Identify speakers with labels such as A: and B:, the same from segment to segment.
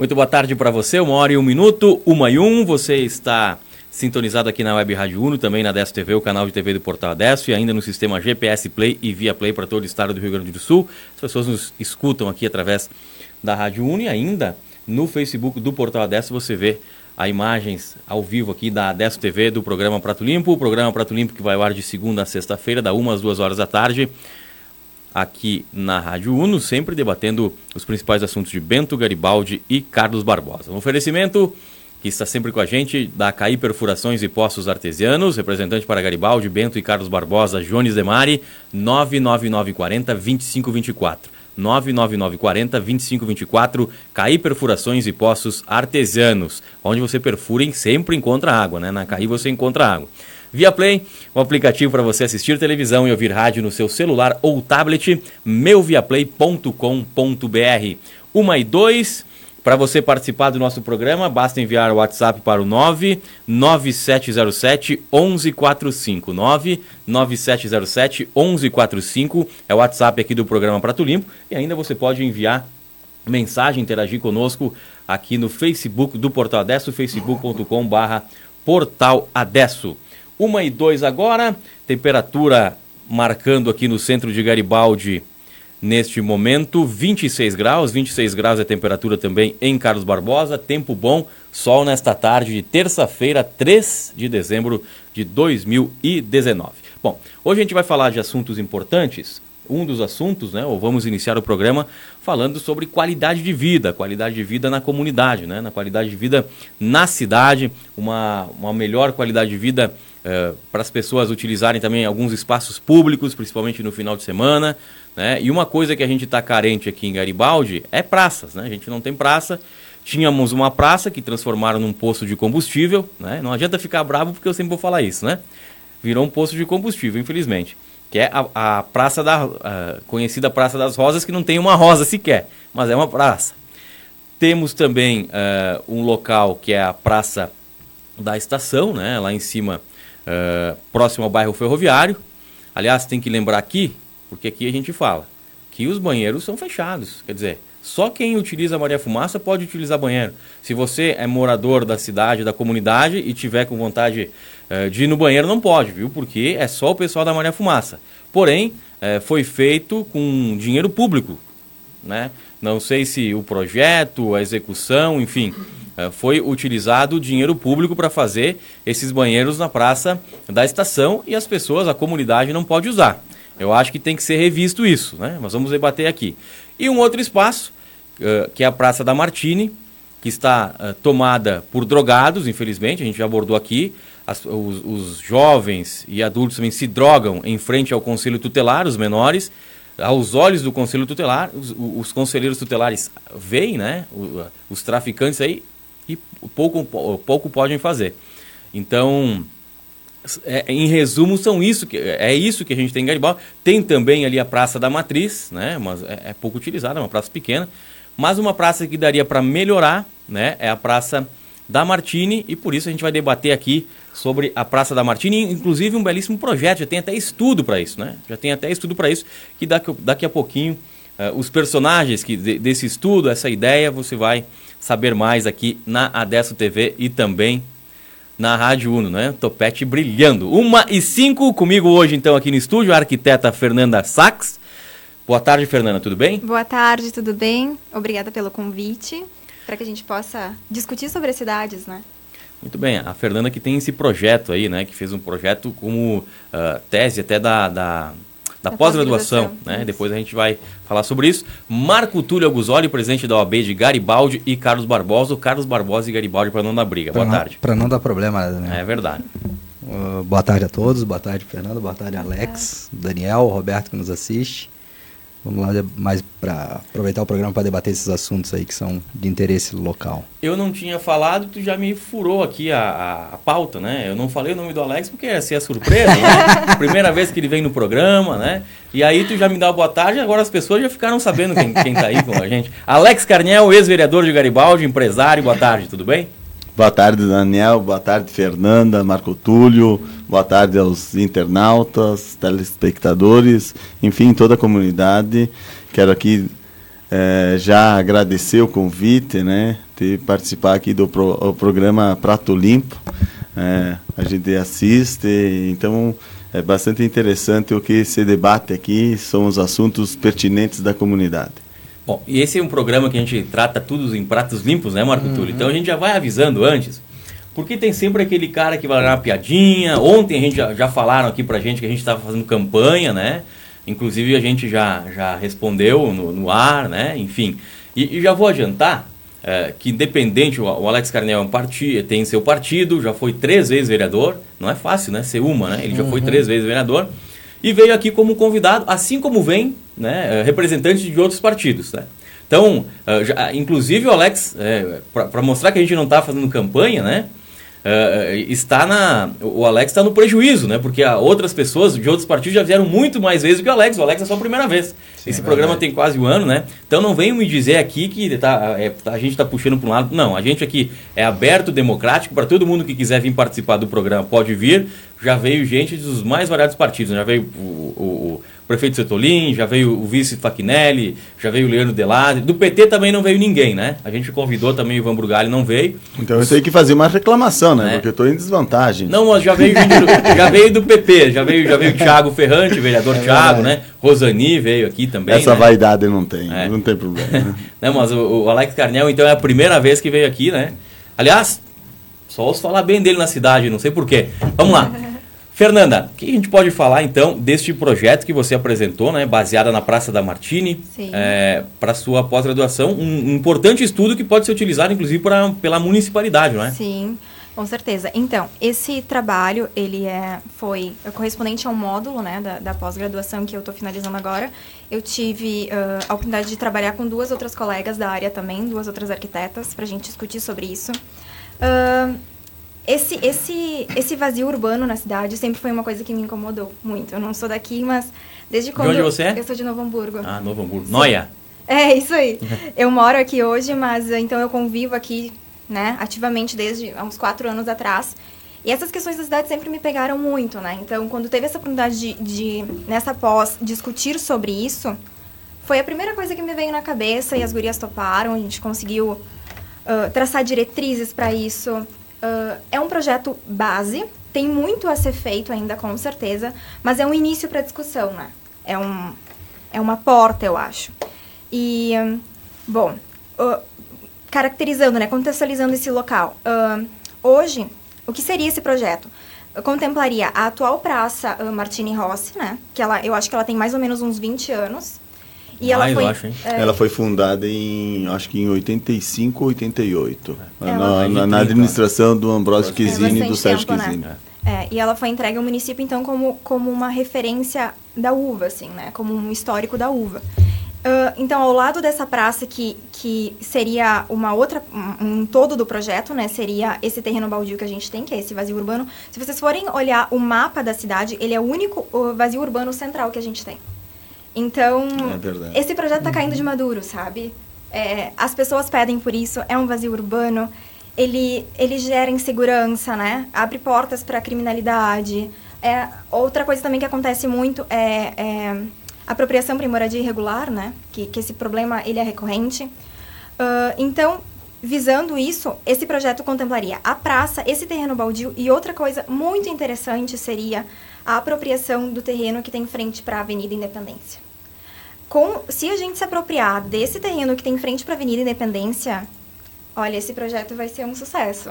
A: Muito boa tarde para você, uma hora e um minuto, uma e um. Você está sintonizado aqui na Web Rádio Uno, também na Desto TV, o canal de TV do Portal Adesso, e ainda no sistema GPS Play e Via Play para todo o estado do Rio Grande do Sul. As pessoas nos escutam aqui através da Rádio Uno e ainda no Facebook do Portal Adesso você vê a imagens ao vivo aqui da Adesso TV do programa Prato Limpo, o programa Prato Limpo que vai ao ar de segunda a sexta-feira, da 1 às 2 horas da tarde aqui na Rádio Uno, sempre debatendo os principais assuntos de Bento Garibaldi e Carlos Barbosa. Um oferecimento que está sempre com a gente, da CAI Perfurações e Poços Artesianos, representante para Garibaldi, Bento e Carlos Barbosa, Jones Demari, 99940 2524. 99940 2524, CAI Perfurações e Poços Artesianos, onde você perfura e sempre encontra água, né? Na CAI você encontra água. Via Play, um aplicativo para você assistir televisão e ouvir rádio no seu celular ou tablet, meuviaplay.com.br. Uma e dois, para você participar do nosso programa, basta enviar o WhatsApp para o 99707 1145. 99707 1145 é o WhatsApp aqui do programa Prato Limpo. E ainda você pode enviar mensagem, interagir conosco aqui no Facebook do Portal Adesso, facebook.com/barra Portal Adesso. Uma e dois agora, temperatura marcando aqui no centro de Garibaldi neste momento, 26 graus, 26 graus é a temperatura também em Carlos Barbosa, tempo bom, sol nesta tarde de terça-feira, 3 de dezembro de 2019. Bom, hoje a gente vai falar de assuntos importantes, um dos assuntos, né, ou vamos iniciar o programa falando sobre qualidade de vida, qualidade de vida na comunidade, né, na qualidade de vida na cidade, uma, uma melhor qualidade de vida é, para as pessoas utilizarem também alguns espaços públicos, principalmente no final de semana. Né? E uma coisa que a gente está carente aqui em Garibaldi é praças. Né? A gente não tem praça. Tínhamos uma praça que transformaram num posto de combustível. Né? Não adianta ficar bravo porque eu sempre vou falar isso. Né? Virou um posto de combustível, infelizmente. Que é a, a praça da a conhecida Praça das Rosas, que não tem uma rosa sequer, mas é uma praça. Temos também uh, um local que é a Praça da Estação, né? lá em cima uh, próximo ao bairro ferroviário. Aliás, tem que lembrar aqui, porque aqui a gente fala, que os banheiros são fechados. Quer dizer, só quem utiliza Maria Fumaça pode utilizar banheiro. Se você é morador da cidade, da comunidade e tiver com vontade uh, de ir no banheiro, não pode, viu? Porque é só o pessoal da Maria Fumaça. Porém, uh, foi feito com dinheiro público, né? Não sei se o projeto, a execução, enfim, eh, foi utilizado dinheiro público para fazer esses banheiros na praça da estação e as pessoas, a comunidade não pode usar. Eu acho que tem que ser revisto isso, né? Mas vamos debater aqui. E um outro espaço, uh, que é a Praça da Martini, que está uh, tomada por drogados, infelizmente, a gente já abordou aqui. As, os, os, jovens e adultos também se drogam em frente ao Conselho Tutelar, os menores. Aos olhos do Conselho Tutelar, os, os conselheiros tutelares veem, né? os traficantes aí e pouco, pouco podem fazer. Então, é, em resumo, são isso que, é isso que a gente tem em Garibaldi. Tem também ali a Praça da Matriz, né? Mas é, é pouco utilizada, é uma praça pequena. Mas uma praça que daria para melhorar, né? É a Praça da Martini e por isso a gente vai debater aqui sobre a Praça da Martini, inclusive um belíssimo projeto, já tem até estudo para isso, né? Já tem até estudo para isso que daqui, daqui a pouquinho uh, os personagens que de, desse estudo, essa ideia, você vai saber mais aqui na Adesso TV e também na Rádio Uno, né? Topete brilhando. Uma e cinco comigo hoje, então, aqui no estúdio, a arquiteta Fernanda Sachs. Boa tarde, Fernanda, tudo bem?
B: Boa tarde, tudo bem? Obrigada pelo convite, para que a gente possa discutir sobre as cidades, né?
A: Muito bem, a Fernanda que tem esse projeto aí, né? Que fez um projeto como uh, tese até da, da da pós-graduação, né? Depois a gente vai falar sobre isso. Marco Túlio Aguzoli, presidente da OAB de Garibaldi e Carlos Barbosa, o Carlos Barbosa e Garibaldi para não dar briga. Pra boa
C: não,
A: tarde.
C: Para não dar problema, né?
A: É verdade.
C: Uh, boa tarde a todos, boa tarde Fernando, boa tarde Alex, Daniel, Roberto que nos assiste. Vamos lá mais para aproveitar o programa para debater esses assuntos aí que são de interesse local.
A: Eu não tinha falado, tu já me furou aqui a, a, a pauta, né? Eu não falei o nome do Alex porque ia ser a surpresa, né? Primeira vez que ele vem no programa, né? E aí tu já me dá boa tarde, agora as pessoas já ficaram sabendo quem, quem tá aí com a gente. Alex Carniel, ex-vereador de Garibaldi, empresário, boa tarde, tudo bem?
D: Boa tarde, Daniel. Boa tarde, Fernanda, Marco Túlio. Boa tarde aos internautas, telespectadores, enfim, toda a comunidade. Quero aqui é, já agradecer o convite, né, de participar aqui do pro, programa Prato Limpo. É, a gente assiste, então é bastante interessante o que se debate aqui, são os assuntos pertinentes da comunidade.
A: Bom, e esse é um programa que a gente trata tudo em pratos limpos, né, Marco uhum. Túlio? Então a gente já vai avisando antes, porque tem sempre aquele cara que vai dar uma piadinha. Ontem a gente já, já falaram aqui pra gente que a gente estava fazendo campanha, né? Inclusive a gente já, já respondeu no, no ar, né? Enfim. E, e já vou adiantar é, que independente, o, o Alex Carnel é um parti, tem seu partido, já foi três vezes vereador. Não é fácil, né? Ser uma, né? Ele já foi uhum. três vezes vereador. E veio aqui como convidado, assim como vem né, representantes de outros partidos, né? Então, uh, já, inclusive o Alex, é, para mostrar que a gente não está fazendo campanha, né? Uh, está na. O Alex está no prejuízo, né? Porque outras pessoas de outros partidos já vieram muito mais vezes do que o Alex. O Alex é só a primeira vez. Sim, Esse é programa tem quase um ano, né? Então não venham me dizer aqui que tá, é, a gente está puxando para um lado. Não, a gente aqui é aberto, democrático, para todo mundo que quiser vir participar do programa pode vir. Já veio gente dos mais variados partidos. Né? Já veio o, o, prefeito Setolin, já veio o vice Fachinelli, já veio o Leandro Delade. Do PT também não veio ninguém, né? A gente convidou também o Ivan Brugali, não veio.
D: Então eu tenho que fazer uma reclamação, né? É. Porque eu estou em desvantagem.
A: Não, mas já veio, já veio do PP, já veio, já veio o Thiago Ferrante, o vereador é Thiago, né? Rosani veio aqui também.
D: Essa
A: né?
D: vaidade não tem, é. não tem problema. Né?
A: não, mas o, o Alex Carnel, então, é a primeira vez que veio aqui, né? Aliás, só ouço falar bem dele na cidade, não sei porquê. Vamos lá. Fernanda, o que a gente pode falar então deste projeto que você apresentou, né, baseada na Praça da Martini, é, para sua pós-graduação, um, um, importante estudo que pode ser utilizado inclusive pra, pela municipalidade, não é?
B: Sim. Com certeza. Então, esse trabalho, ele é, foi correspondente a um módulo né, da, da pós-graduação que eu estou finalizando agora. Eu tive uh, a oportunidade de trabalhar com duas outras colegas da área também, duas outras arquitetas, para a gente discutir sobre isso. Uh, esse, esse, esse vazio urbano na cidade sempre foi uma coisa que me incomodou muito. Eu não sou daqui, mas desde quando...
A: De onde você é?
B: Eu sou de Novo Hamburgo.
A: Ah, Novo Hamburgo. Sim. Noia?
B: É, isso aí. eu moro aqui hoje, mas então eu convivo aqui, né, ativamente desde há uns quatro anos atrás. E essas questões da cidade sempre me pegaram muito, né? Então, quando teve essa oportunidade de, de nessa pós, discutir sobre isso, foi a primeira coisa que me veio na cabeça e as gurias toparam. A gente conseguiu uh, traçar diretrizes para isso, Uh, é um projeto base, tem muito a ser feito ainda, com certeza, mas é um início para discussão, né? É, um, é uma porta, eu acho. E, um, bom, uh, caracterizando, né, contextualizando esse local. Uh, hoje, o que seria esse projeto? contemplaria a atual praça Martini Rossi, né? Que ela, eu acho que ela tem mais ou menos uns 20 anos.
A: E ela foi, acho,
D: é, ela foi fundada em, acho que em 85 ou 88, é. na, na, na, administração do Ambrosio Chiesini e do Sérgio Chiesini. Né?
B: É, e ela foi entregue ao município, então, como, como uma referência da uva, assim, né? Como um histórico da uva. Uh, então, ao lado dessa praça, que, que seria uma outra, um, um, todo do projeto, né? Seria esse terreno baldio que a gente tem, que é esse vazio urbano. Se vocês forem olhar o mapa da cidade, ele é o único vazio urbano central que a gente tem. Então, é esse projeto está caindo de maduro, sabe? É, as pessoas pedem por isso, é um vazio urbano, ele, ele gera insegurança, né? Abre portas para criminalidade. É, outra coisa também que acontece muito é, é apropriação por moradia irregular, né? Que, que esse problema ele é recorrente. Uh, então, visando isso, esse projeto contemplaria a praça, esse terreno baldio e outra coisa muito interessante seria a apropriação do terreno que tem frente para a Avenida Independência. Com, se a gente se apropriar desse terreno que tem frente para a Avenida Independência, olha, esse projeto vai ser um sucesso.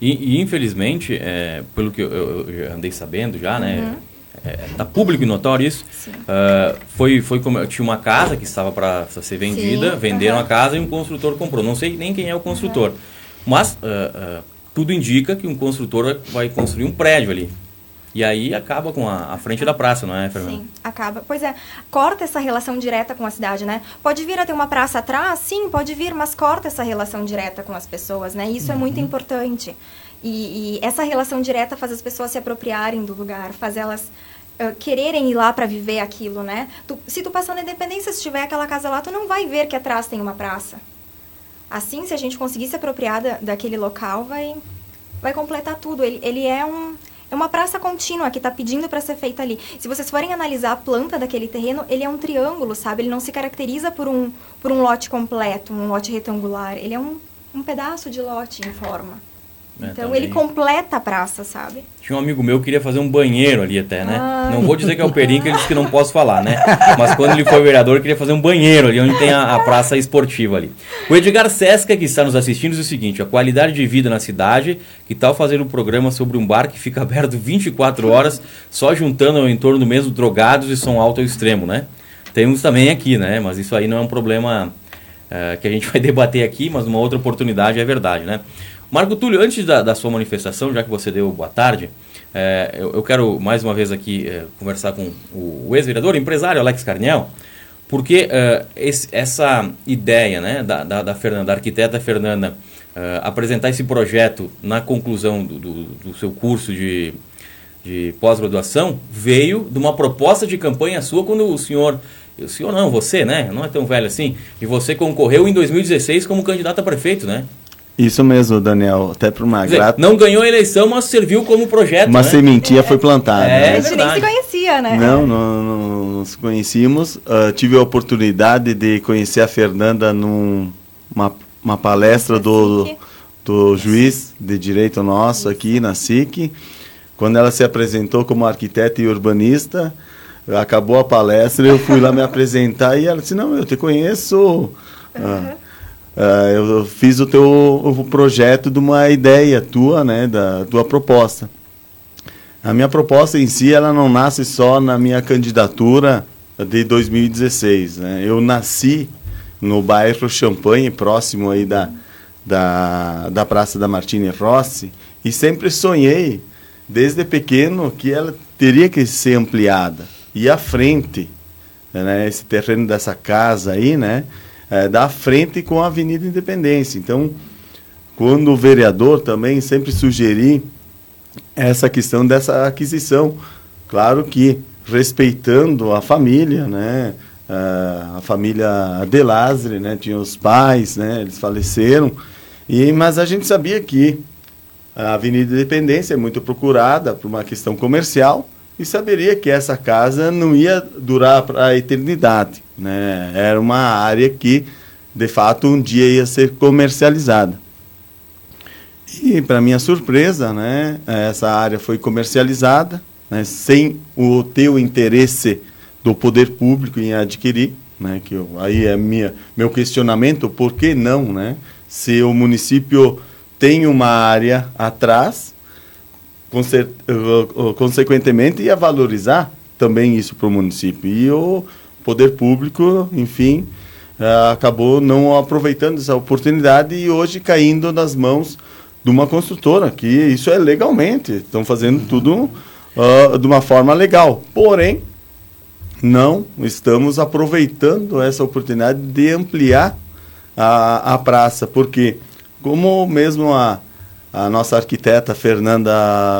A: E, e infelizmente, é, pelo que eu, eu, eu, andei sabendo já, né? Uhum. É, tá público e notório isso. Uh, foi, foi como tinha uma casa que estava para ser vendida, Sim. venderam uhum. a casa e um construtor comprou. Não sei nem quem é o construtor, uhum. mas uh, uh, tudo indica que um construtor vai construir um prédio ali. E aí acaba com a, a frente da praça, não é, Fernanda?
B: Sim, acaba. Pois é, corta essa relação direta com a cidade, né? Pode vir a ter uma praça atrás, sim, pode vir, mas corta essa relação direta com as pessoas, né? Isso é muito
A: Uhum.
B: importante. E, e essa relação direta faz as pessoas se apropriarem do lugar, faz elas quererem ir lá para viver aquilo, né? Tu- se tu passar na Independência, se tiver aquela casa lá, tu não vai ver que atrás tem uma praça. Assim, se a gente conseguir se apropriar da, daquele local, vai, vai completar tudo. Ele, ele é um é uma praça contínua que está pedindo para ser feita ali. Se vocês forem analisar a planta daquele terreno, ele é um triângulo, sabe? Ele não se caracteriza por um, por um lote completo, um lote retangular. Ele é um, um pedaço de lote em forma.
A: É,
B: então
A: também.
B: ele completa a praça, sabe?
A: Tinha um amigo meu que queria fazer um banheiro ali até, né?
B: Ah.
A: Não vou dizer que é o Perim, que ele disse que não posso falar, né? Mas quando ele foi vereador, queria fazer um banheiro ali onde tem a, a praça esportiva ali. O Edgar Sesca, que está nos assistindo, diz o seguinte: a qualidade de vida na cidade, que tal fazer um programa sobre um bar que fica aberto 24 horas, só juntando ao entorno do mesmo drogados e som alto ao extremo, né? Temos também aqui, né? Mas isso aí não é um problema eh, que a gente vai debater aqui, mas numa outra oportunidade é verdade, né? Marco Túlio, antes da, da sua manifestação, já que você deu boa tarde, eh, eu, eu quero mais uma vez aqui eh, conversar com o, ex-vereador, empresário Alex Carniel, porque eh, esse- essa ideia né, da, da, da Fernanda, da arquiteta Fernanda, eh, apresentar esse projeto na conclusão do, do, do seu curso de, de pós-graduação veio de uma proposta de campanha sua quando o senhor, o senhor não, você, né, não é tão velho assim, e você concorreu em 2016 como candidato a prefeito, né?
D: Isso mesmo, Daniel. Até para uma
A: Quer dizer,
D: grata.
A: não ganhou a eleição, mas serviu como projeto,
D: Uma
A: né?
D: sementinha foi plantada.
A: É,
B: a
D: né?
B: gente nem se conhecia, né?
D: Não, não, não nos conhecíamos. Ah, tive a oportunidade de conhecer a Fernanda numa uma palestra do, do juiz de direito nosso aqui na SIC. Quando ela se apresentou como arquiteta e urbanista, acabou a palestra, eu fui lá me apresentar e ela disse, não, eu te conheço. Ah, ah, eu fiz o teu o projeto de uma ideia tua, né, da tua proposta. A minha proposta em si, ela não nasce só na minha candidatura de 2016. Né? Eu nasci no bairro Champagne, próximo aí da, da, da Praça da Martini Rossi, e sempre sonhei, desde pequeno, que ela teria que ser ampliada. E à frente, né, esse terreno dessa casa aí, né, é, dá frente com a Avenida Independência. Então, quando vereador também sempre sugeri essa questão dessa aquisição. Claro que respeitando a família, né? Ah, a família Adelazre, né? Tinha os pais, né? Eles faleceram. E, mas a gente sabia que a Avenida Independência é muito procurada por uma questão comercial e saberia que essa casa não ia durar para a eternidade. Né? Era uma área que, de fato, um dia ia ser comercializada. E, para minha surpresa, né, essa área foi comercializada, né, sem o teu interesse do poder público em adquirir, né, que eu, aí é minha, meu questionamento, por que não, né, se o município tem uma área atrás, conse- uh, consequentemente ia valorizar também isso para o município. E o poder público, enfim, ah, acabou não aproveitando essa oportunidade e hoje caindo nas mãos de uma construtora, que isso é legalmente, estão fazendo tudo ah, de uma forma legal. Porém, não estamos aproveitando essa oportunidade de ampliar a, a praça, porque, como mesmo a, a nossa arquiteta Fernanda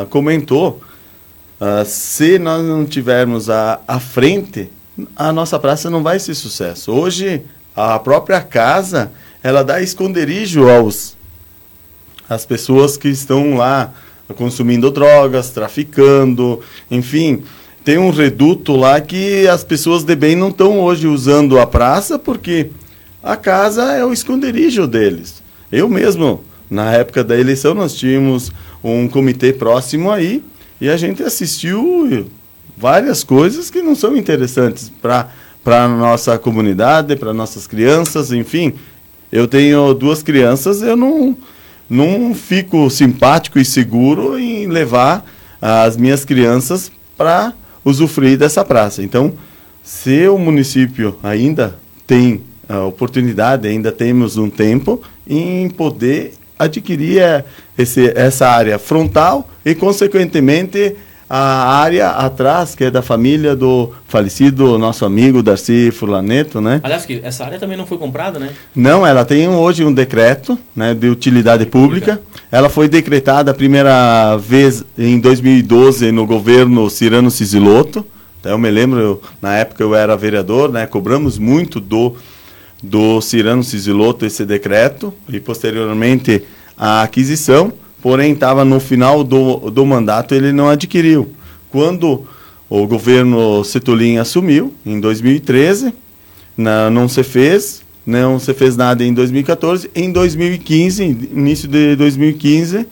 D: comentou, ah, se nós não tivermos a, a frente, a nossa praça não vai ser sucesso. Hoje, a própria casa, ela dá esconderijo aos as pessoas que estão lá consumindo drogas, traficando, enfim, tem um reduto lá que as pessoas de bem não estão hoje usando a praça porque a casa é o esconderijo deles. Eu mesmo, na época da eleição, nós tínhamos um comitê próximo aí e a gente assistiu várias coisas que não são interessantes para para a nossa comunidade, para nossas crianças, enfim. Eu tenho duas crianças, eu não não fico simpático e seguro em levar as minhas crianças para usufruir dessa praça. Então, se o município ainda tem a oportunidade, ainda temos um tempo em poder adquirir eh, esse, essa área frontal e, consequentemente, a área atrás, que é da família do falecido nosso amigo Darcy Furlaneto, né?
A: Aliás, que essa área também não foi comprada, né?
D: Não, ela tem hoje um decreto né, de utilidade pública. Ela foi decretada a primeira vez em 2012 no governo Cirano Cisilotto. Então, eu me lembro, eu, na época eu era vereador, né, cobramos muito do, do Cirano Cisilotto esse decreto e posteriormente a aquisição porém estava no final do, do mandato ele não adquiriu. Quando o governo Setulin assumiu, em 2013, na, não se fez, não se fez nada em 2014. Em 2015, início de 2015,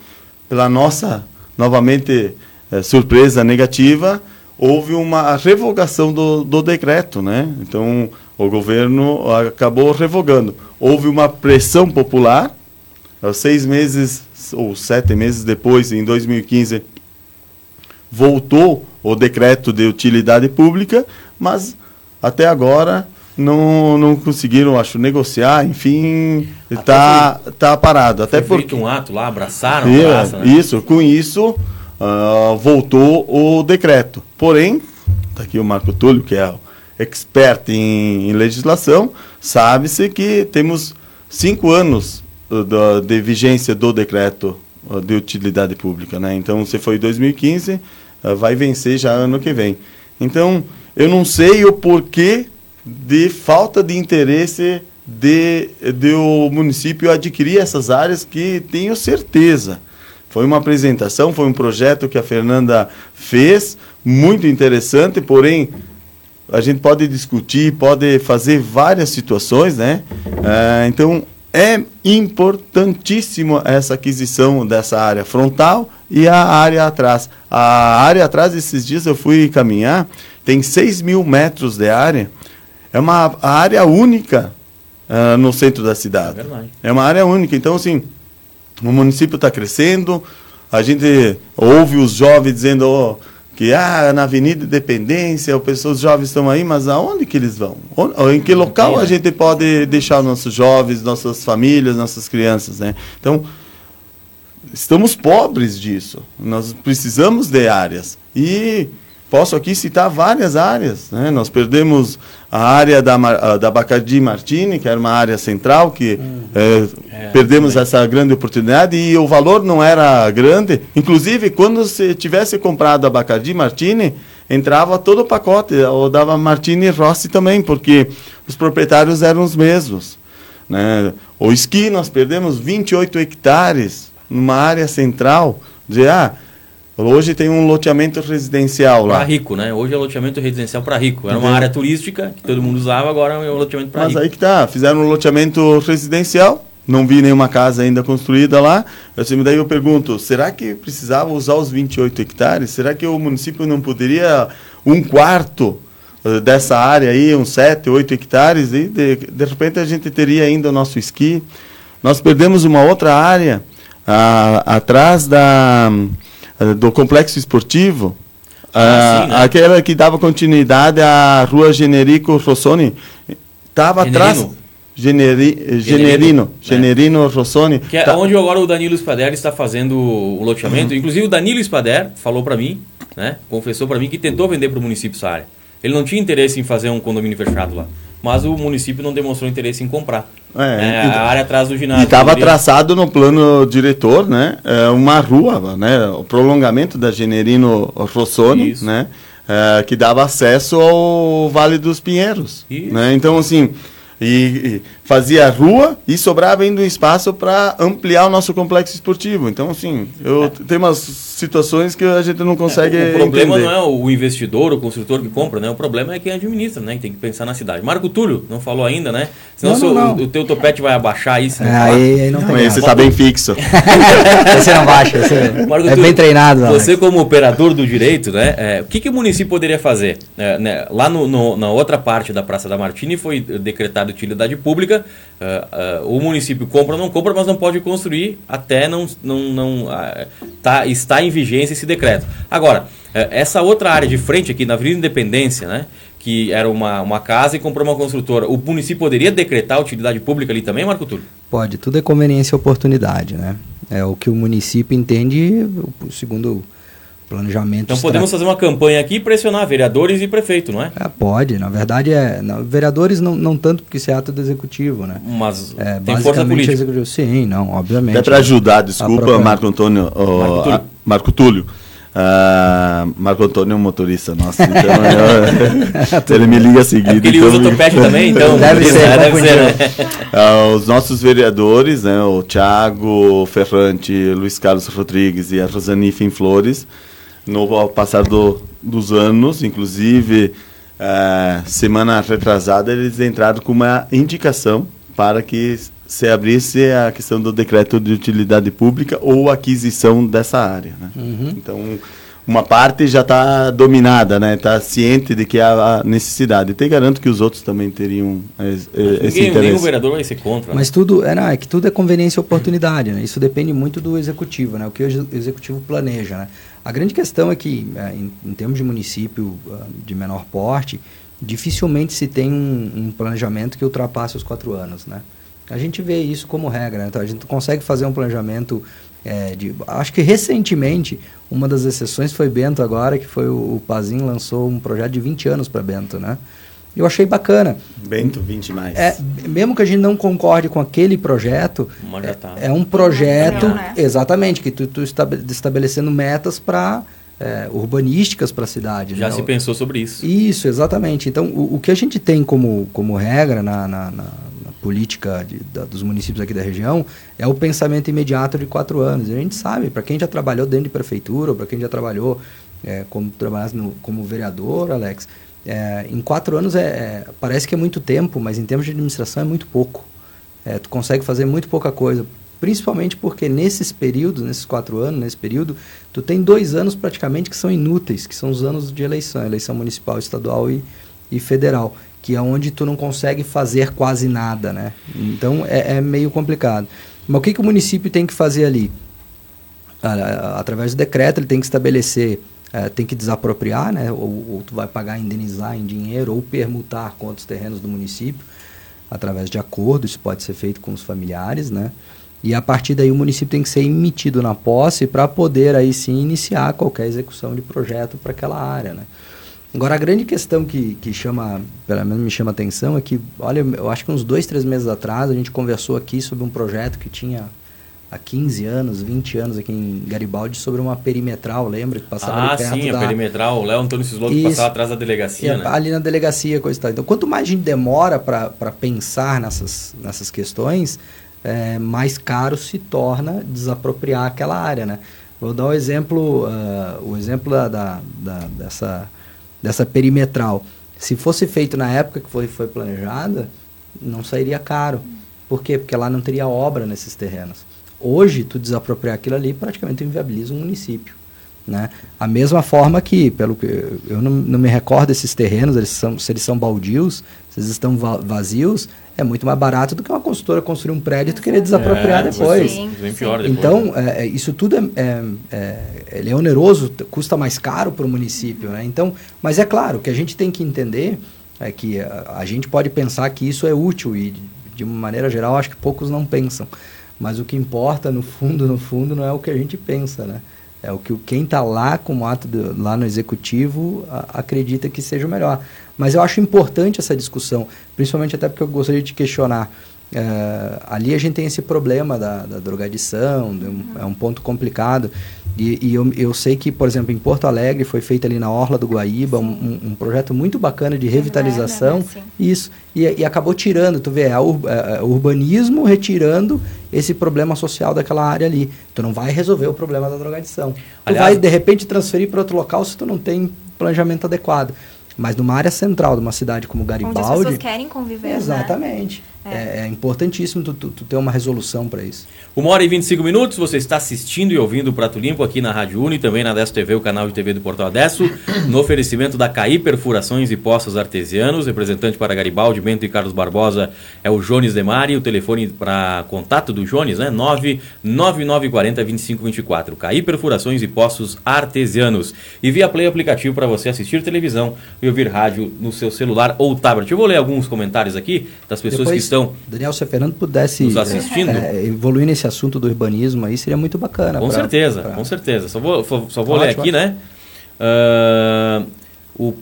D: pela nossa, novamente, é, surpresa negativa, houve uma revogação do, do decreto, né? Então, o governo acabou revogando. Houve uma pressão popular, seis meses ou sete meses depois, em 2015, voltou o decreto de utilidade pública, mas até agora não, não conseguiram, acho, negociar, enfim, está tá parado. Até
A: foi
D: porque
A: um ato lá, abraçaram,
D: é, né? Isso, com isso uh, voltou o decreto. Porém, está aqui o Marco Túlio, que é expert em, em legislação, sabe-se que temos cinco anos da, de vigência do decreto de utilidade pública, né? Então, se foi 2015, ah, vai vencer já ano que vem. Então, eu não sei o porquê de falta de interesse de, de o município adquirir essas áreas que tenho certeza. Foi uma apresentação, foi um projeto que a Fernanda fez, muito interessante, porém a gente pode discutir, pode fazer várias situações, né? Então é importantíssimo essa aquisição dessa área frontal e a área atrás. A área atrás, esses dias eu fui caminhar, tem 6 mil metros de área. É uma área única uh, no centro da cidade. É, é uma área única. Então, assim, o município está crescendo, a gente ouve os jovens dizendo. Oh, que ah, na Avenida Independência, os jovens estão aí, mas aonde que eles vão? Em que local a gente pode deixar nossos jovens, nossas famílias, nossas crianças, né? Então, estamos pobres disso. Nós precisamos de áreas. E posso aqui citar várias áreas, né? Nós perdemos a área da, da Bacardi Martini, que era uma área central, que hum. é, é, perdemos também. essa grande oportunidade e o valor não era grande. Inclusive, quando se tivesse comprado a Bacardi Martini, entrava todo o pacote, ou dava Martini Rossi também, porque os proprietários eram os mesmos. Né? O esqui, nós perdemos 28 hectares numa área central. De, ah, Hoje tem um loteamento residencial lá.
A: Para rico, né? Hoje é loteamento residencial para rico. Era uma área turística que todo mundo usava, agora é um loteamento para rico.
D: Mas aí que tá, fizeram um loteamento residencial, não vi nenhuma casa ainda construída lá. Assim, daí eu pergunto, será que precisava usar os 28 hectares? Será que o município não poderia um quarto uh, dessa área aí, uns 7, 8 hectares, e de, de repente a gente teria ainda o nosso esqui. Nós perdemos uma outra área uh, atrás da eh, do complexo esportivo, ah, sim, né? aquela que dava continuidade à rua Generico Rossoni, estava atrás. Generi, Generino, né? Generino Rossoni.
A: Que é tá. onde agora o Danilo Spader está fazendo o loteamento. Uhum. Inclusive o Danilo Spader falou para mim, né, confessou para mim que tentou vender para o município essa área. Ele não tinha interesse em fazer um condomínio fechado lá mas o município não demonstrou interesse em comprar. É, é a área atrás do ginásio.
D: E estava traçado no plano diretor, né, é, uma rua, né, o prolongamento da Generino Rossoni, Isso. né, é, que dava acesso ao Vale dos Pinheiros. Isso. Né? Então, assim, e, e fazia rua e sobrava ainda um espaço para ampliar o nosso complexo esportivo. Então, assim, eu é. tem umas situações que a gente não consegue é,
A: O problema
D: entender.
A: não é o investidor, o construtor que compra, né? O problema é quem administra, né? Tem que pensar na cidade. Marco Túlio, não falou ainda, né? Senão não, não, não. O, o, teu topete vai abaixar aí.
C: É, aí, aí não, não
D: tem Esse está bem fixo.
C: você não baixa, você Marco é Túlio, bem treinado.
A: Você como operador do direito, né? É, o que, que o município poderia fazer? É, né? Lá no, no, na outra parte da Praça da Martini foi decretada utilidade pública. Uh, uh, o município compra ou não compra, mas não pode construir até não, não, não uh, tá, está em vigência esse decreto. Agora, essa outra área de frente aqui na Avenida Independência, né, que era uma, uma casa e comprou uma construtora, o município poderia decretar utilidade pública ali também, Marco Túlio?
C: Pode, tudo é conveniência e oportunidade, né? É o que o município entende, segundo planejamento.
A: Então podemos fazer uma campanha aqui e pressionar vereadores e prefeito, não é?
C: É, pode, na verdade é. Não, vereadores não, não tanto porque isso é ato do executivo, né?
A: Mas
C: É,
A: tem força política.
C: executivo. Sim, não, obviamente.
D: Até para ajudar, desculpa,
C: própria-
D: Marco Antônio. ó,
A: Marco Túlio.
D: a- Marco Túlio. Ah, Marco Antônio é um motorista nosso, então eu- ele me liga seguido.
A: É ele
D: então
A: usa
D: me-
A: topete também, então.
C: Deve ser,
A: é, deve ser, né?
D: Ah, os nossos vereadores, né, o Tiago Ferrante, Luiz Carlos Rodrigues e a Rosani Flores, no ao passar do, dos anos, inclusive ah, semana retrasada, eles entraram com uma indicação para que se abrisse a questão do decreto de utilidade pública ou aquisição dessa área. Né? Então, uma parte já está dominada, né? Está ciente de que há a necessidade. E te garanto que os outros também teriam eh, eh, esse
A: Ninguém, nenhum
D: interesse.
A: vereador vai ser contra. né?
C: Mas tudo é, não, é que tudo é conveniência e oportunidade, né? Isso depende muito do executivo, né? O que o exe- executivo planeja, né? A grande questão é que, é, em, em termos de município ah, de menor porte, dificilmente se tem um, um planejamento que ultrapasse os quatro anos, né? A gente vê isso como regra, né? Então a gente consegue fazer um planejamento é, de, acho que recentemente uma das exceções foi Bento agora, que foi o, o Pazin lançou um projeto de 20 anos para Bento, né? Eu achei bacana.
D: Bento 20 mais.
C: É, mesmo que a gente não concorde com aquele projeto,
A: tá.
C: é um projeto,
B: né?
C: exatamente, que tu, tu estabe- estabelecendo metas para urbanísticas para a cidade.
A: Já
C: né?
A: se pensou sobre isso.
C: Isso, exatamente. Então, o, o que a gente tem como, como regra na, na- na política de- da- dos municípios aqui da região é o pensamento imediato de quatro anos. E a gente sabe, para quem já trabalhou dentro de prefeitura, para quem já trabalhou é, como, no- como vereador, Alex, é, em quatro anos é, é- parece que é muito tempo, mas em termos de administração é muito pouco. É, tu consegue fazer muito pouca coisa. Principalmente porque nesses períodos, nesses quatro anos, nesse período, tu tem dois anos praticamente que são inúteis, que são os anos de eleição, eleição municipal, estadual e, e federal, que é onde tu não consegue fazer quase nada, né? Então é, é meio complicado. Mas o que, que o município tem que fazer ali? através do decreto ele tem que estabelecer eh, tem que desapropriar né ou, ou tu vai pagar indenizar em dinheiro ou permutar outros terrenos do município através de acordo isso pode ser feito com os familiares né e a partir daí o município tem que ser emitido na posse para poder aí sim iniciar qualquer execução de projeto para aquela área né Agora, a grande questão que, que chama, pelo menos me chama atenção, é que, olha, eu acho que uns dois, três meses atrás, a gente conversou aqui sobre um projeto que tinha há 15 anos, 20 anos aqui em Garibaldi, sobre uma perimetral, lembra? Que passava
A: Ah, sim,
C: da...
A: a perimetral. O Léo Antônio Cislo que
C: Isso.
A: passava atrás da delegacia,
C: É,
A: né?
C: Ali na delegacia, coisa e tal. Então, quanto mais a gente demora para pensar nessas, nessas questões, é, mais caro se torna desapropriar aquela área, né? Vou dar o exemplo, ah, o exemplo da, da- da- dessa, dessa perimetral. Se fosse feito na época que foi, foi planejada, não sairia caro. Por quê? Porque lá não teria obra nesses terrenos. Hoje, tu desapropriar aquilo ali, praticamente inviabiliza um município. Né? A mesma forma que, pelo que eu não, não me recordo desses terrenos, eles são, se eles são baldios, se eles estão va- vazios, é muito mais barato do que uma consultora construir um prédio e tu querer desapropriar
A: É,
C: depois.
B: Sim, sim.
A: depois.
C: Então, é, é, isso tudo é, é, é, ele é oneroso, custa mais caro para o município. Né? Então, mas é claro, o que a gente tem que entender é que a, a gente pode pensar que isso é útil e, de- de uma maneira geral, acho que poucos não pensam. Mas o que importa, no fundo, no fundo, não é o que a gente pensa, né? É o que quem está lá como ato lá no executivo a- acredita que seja o melhor. Mas eu acho importante essa discussão, principalmente até porque eu gostaria de questionar. eh, ali a gente tem esse problema da, da drogadição, é um ponto complicado. E, e eu, eu sei que, por exemplo, em Porto Alegre foi feito ali na Orla do Guaíba um, um- projeto muito bacana de revitalização.
B: né? Sim.
C: Isso, e, e acabou tirando, tu vê, é, ur- é, é urbanismo retirando esse problema social daquela área ali. Tu não vai resolver o problema da drogadição. Tu
A: Aliás-
C: vai, de repente, transferir para outro local se tu não tem planejamento adequado. Mas numa área central de uma cidade como
B: Onde as
C: Garibaldi...
B: pessoas querem conviver, né?
C: Exatamente.
B: É.
C: É, é importantíssimo tu, tu, tu ter uma resolução para isso.
A: Uma hora e 25 minutos, você está assistindo e ouvindo o Prato Limpo aqui na Rádio Uni, também na Adesso TV, o canal de TV do Portal Adesso, no oferecimento da CAI Perfurações e Poços Artesianos, representante para Garibaldi, Bento e Carlos Barbosa é o Jones Demari, o telefone para contato do Jones, né, 99940 2524, CAI Perfurações e Poços Artesianos. E via Play aplicativo para você assistir televisão e e ouvir rádio no seu celular ou tablet. Eu vou ler alguns comentários aqui das pessoas
C: Depois,
A: que estão
C: Daniel, se a Fernando pudesse
A: nos assistindo.
C: é, evoluir nesse assunto do urbanismo aí, seria muito bacana.
A: Com
C: pra-
A: certeza,
C: pra-
A: com certeza. Só vou, só vou ler
C: Ótimo,
A: aqui, né? Ah, o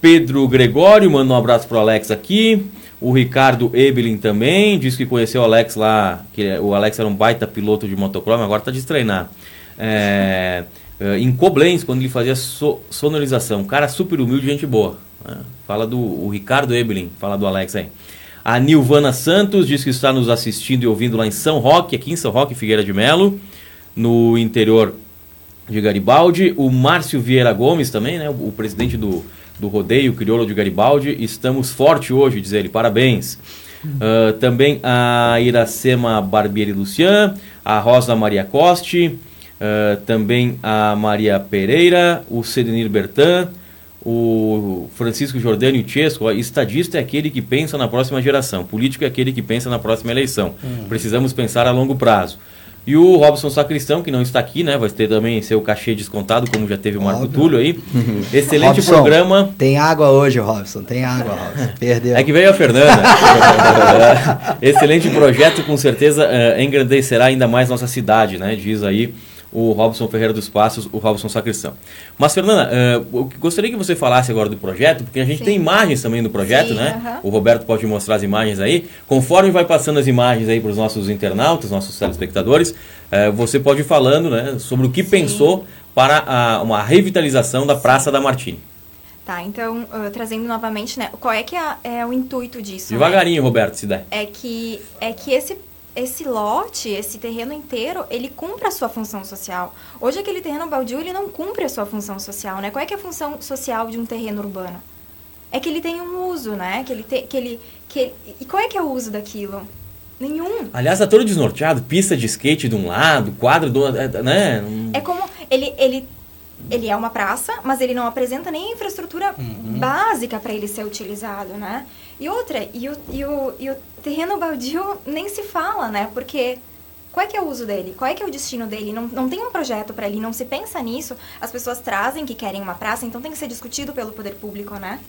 A: Pedro Gregório manda um abraço pro Alex aqui. O Ricardo Ebelin também diz que conheceu o Alex lá, que o Alex era um baita piloto de motocross, mas agora tá de treinar. É, eh, em Koblenz, quando ele fazia so- sonorização. Cara super humilde, gente boa. né? Fala do o Ricardo Ebelin, fala do Alex aí. A Nilvana Santos diz que está nos assistindo e ouvindo lá em São Roque, aqui em São Roque, Figueira de Melo, no interior de Garibaldi. O Márcio Vieira Gomes também, né? O, presidente do, do rodeio crioulo de Garibaldi. Estamos forte hoje, diz ele. Parabéns. Ah, também a Iracema Barbieri Lucian, a Rosa Maria Coste, ah, também a Maria Pereira, o Sedenir Bertan, o Francisco Jordânio Chesco, estadista é aquele que pensa na próxima geração, político é aquele que pensa na próxima eleição. Precisamos pensar a longo prazo. E o Robson Sacristão, que não está aqui, né? Vai ter também seu cachê descontado, como já teve o Marco
C: Óbvio.
A: Túlio aí. Excelente
C: Robson,
A: programa.
C: Tem água hoje, Robson. Tem água, Robson. Perdeu.
A: É que veio a Fernanda. É, Excelente projeto, com certeza é, engrandecerá ainda mais nossa cidade, né? Diz aí o Robson Ferreira dos Passos, o Robson Sacristão. Mas, Fernanda, é, eu gostaria que você falasse agora do projeto, porque a gente
B: Sim.
A: tem imagens também do projeto,
B: Sim,
A: né?
B: aham.
A: O Roberto pode mostrar as imagens aí. Conforme vai passando as imagens aí para os nossos internautas, nossos telespectadores, é, você pode ir falando né, sobre o que
B: Sim.
A: pensou para a- uma revitalização da Praça da Martini.
B: Tá, então, ah, trazendo novamente, né? Qual é que é, é o intuito disso? né?
A: Devagarinho, Roberto, se der.
B: é que é que esse esse lote, esse terreno inteiro, ele cumpre a sua função social. Hoje aquele terreno baldio, ele não cumpre a sua função social, né? Qual é que é a função social de um terreno urbano? É que ele tem um uso, né? Que ele te, que ele que e qual é que é o uso daquilo? Nenhum.
A: Aliás, tá todo desnorteado, pista de skate de um lado, quadro do outro, é, né?
B: É como ele ele ele é uma praça, mas ele não apresenta nem a infraestrutura básica para ele ser utilizado, né? E outra, e o, e, o, e o terreno baldio nem se fala, né? Porque qual é que é o uso dele? Qual é que é o destino dele? Não, não tem um projeto para ele, não se pensa nisso. As pessoas trazem que querem uma praça, então tem que ser discutido pelo poder público, né?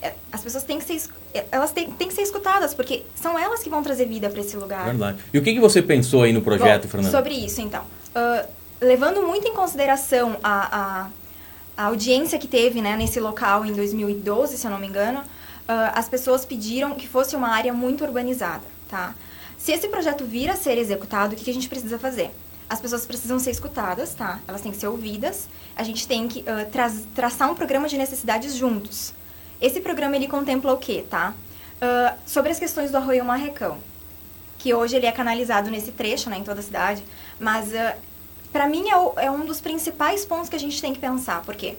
B: É, As pessoas têm que ser, é, elas têm, têm que ser escutadas, porque são elas que vão trazer vida para esse lugar.
A: Verdade. E o que, que você pensou aí no projeto,
B: Bom,
A: Fernando?
B: Sobre isso, então. Ah, levando muito em consideração a, a, a audiência que teve né, nesse local em 2012, se eu não me engano, ah, as pessoas pediram que fosse uma área muito urbanizada, tá? Se esse projeto vir a ser executado, o que, que a gente precisa fazer? As pessoas precisam ser escutadas, tá? Elas têm que ser ouvidas. A gente tem que ah, tra traçar um programa de necessidades juntos. Esse programa, ele contempla o quê, tá? Ah, sobre as questões do Arroio Marrecão que hoje ele é canalizado nesse trecho, né, em toda a cidade, mas para mim é, o- é um dos principais pontos que a gente tem que pensar, porque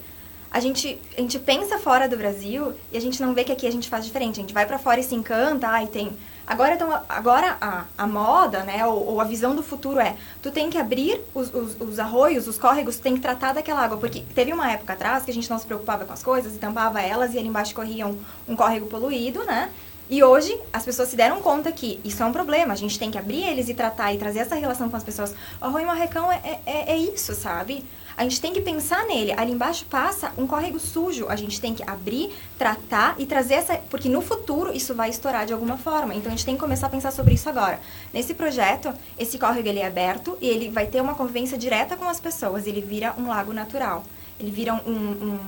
B: a gente, a gente pensa fora do Brasil e a gente não vê que aqui a gente faz diferente. A gente vai para fora e se encanta, ai, tem... Agora, então, agora a, a moda, né, ou, ou a visão do futuro é, tu tem que abrir os, os, os arroios, os córregos, tu tem que tratar daquela água, porque teve uma época atrás que a gente não se preocupava com as coisas e tampava elas e ali embaixo corria um, um córrego poluído, né, e hoje as pessoas se deram conta que isso é um problema, a gente tem que abrir eles e tratar e trazer essa relação com as pessoas. O Arroio Marrecão é, é, é isso, sabe? A gente tem que pensar nele. Ali embaixo passa um córrego sujo. A gente tem que abrir, tratar e trazer essa. Porque no futuro isso vai estourar de alguma forma. Então a gente tem que começar a pensar sobre isso agora. Nesse projeto, esse córrego ele é aberto e ele vai ter uma convivência direta com as pessoas. Ele vira um lago natural. Ele vira um- um- um-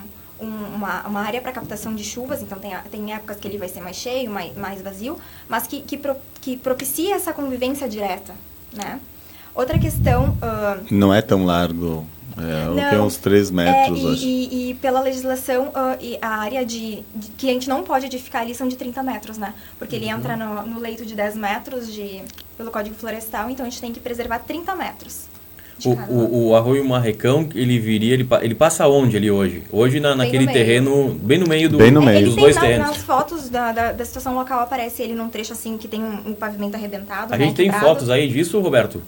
B: uma, uma área para captação de chuvas, então tem, tem épocas que ele vai ser mais cheio, mais, mais vazio, mas que, que, pro- que propicia essa convivência direta, né? Outra questão... ah,
D: Não é tão largo. É, é
B: Não.
D: uns 3 metros,
B: é, e,
D: acho.
B: e- e pela legislação, e a área de, de- que a gente não pode edificar ali são de 30 metros, né? Porque ele entra no, no leito de 10 metros de, pelo Código Florestal, então a gente tem que preservar 30 metros.
A: O, o, o Arroio Marrecão, ele viria, ele, ele passa onde ali hoje? Hoje na,
B: Bem
A: naquele
B: meio.
A: terreno, bem no meio do,
D: Bem no
B: É,
D: meio.
B: Ele
A: dos dois
B: na-
A: terrenos.
B: nas fotos da, da, da situação local, aparece ele num trecho assim que tem um, um pavimento arrebentado.
A: A
B: né,
A: gente tem
B: quebrado.
A: fotos aí disso, Roberto?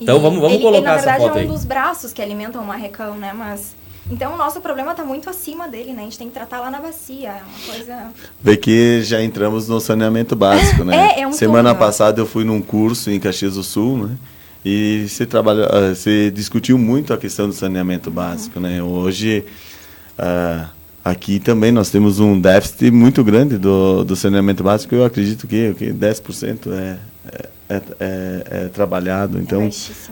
B: E
A: Então vamos- vamos
B: ele,
A: colocar
B: ele, na
A: essa
B: verdade,
A: foto
B: é um
A: aí.
B: dos braços que alimentam o marrecão, né? Mas. Então o nosso problema tá muito acima dele, né? A gente tem que tratar lá na bacia. É uma coisa.
D: Vê que já entramos no saneamento básico, né?
B: É, é um
D: Semana
B: todo.
D: passada eu fui num curso em Caxias do Sul, né? E se trabalha, ah, se discutiu muito a questão do saneamento básico, né? Hoje ah, aqui também nós temos um déficit muito grande do, do saneamento básico. Eu acredito que, que 10% é, é, é, é, trabalhado. Então,
B: É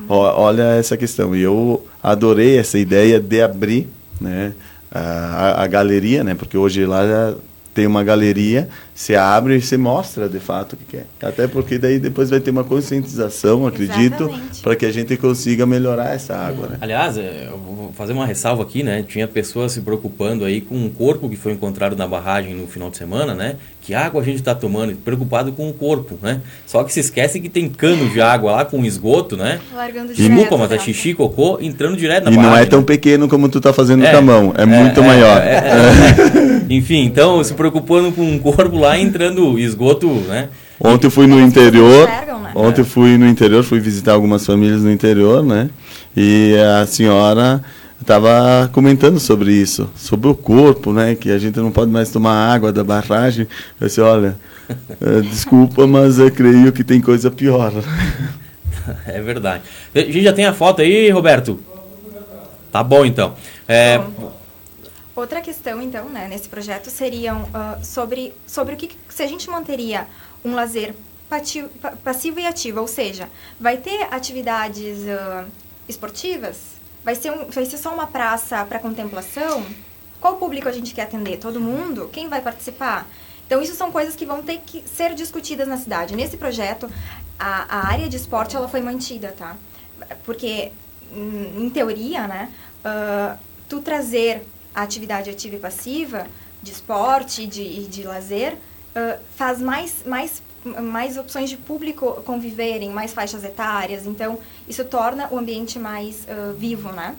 D: ó, olha essa questão. E eu adorei essa ideia de abrir né, a, a galeria, né, porque hoje lá já tem uma galeria, se abre e se mostra de fato o que é. Até porque daí depois vai ter uma conscientização, acredito, para que a gente consiga melhorar essa água. Né?
A: Aliás, é, eu vou fazer uma ressalva aqui, né? Tinha pessoas se preocupando aí com um corpo que foi encontrado na barragem no final de semana, né? Que água a gente está tomando? Preocupado com o corpo, né? Só que se esquece que tem cano de água lá com esgoto, né?
B: Largando direto.
A: Desculpa, mas é
B: né?
A: xixi, cocô entrando direto na
D: E não é tão
A: né?
D: pequeno como tu tá fazendo
A: É,
D: com a mão, é, muito
A: é,
D: maior.
A: é, é. Enfim, então se preocupando com o corpo lá entrando esgoto, né?
D: Ontem eu fui no interior.
B: enxergam, né?
D: Ontem eu fui no interior, fui visitar algumas famílias no interior, né? E a senhora estava comentando sobre isso, sobre o corpo, né? Que a gente não pode mais tomar água da barragem. Eu disse, olha, eh, desculpa, mas eu creio que tem coisa pior.
A: É verdade. A gente já tem a foto aí, Roberto? Tá bom então. É,
B: Outra questão, então, né, nesse projeto seriam ah, sobre, sobre o que, se a gente manteria um lazer passivo e ativo, ou seja, vai ter atividades ah, esportivas? Vai ser, um, vai ser só uma praça para contemplação? Qual público a gente quer atender? Todo mundo? Quem vai participar? Então, isso são coisas que vão ter que ser discutidas na cidade. Nesse projeto, a, a área de esporte ela foi mantida, tá? Porque, hum, em teoria, né, ah, tu trazer a atividade ativa e passiva, de esporte de, e de lazer, ah, faz mais, mais, mais opções de público conviverem, mais faixas etárias. Então, isso torna o ambiente mais ah, vivo, né?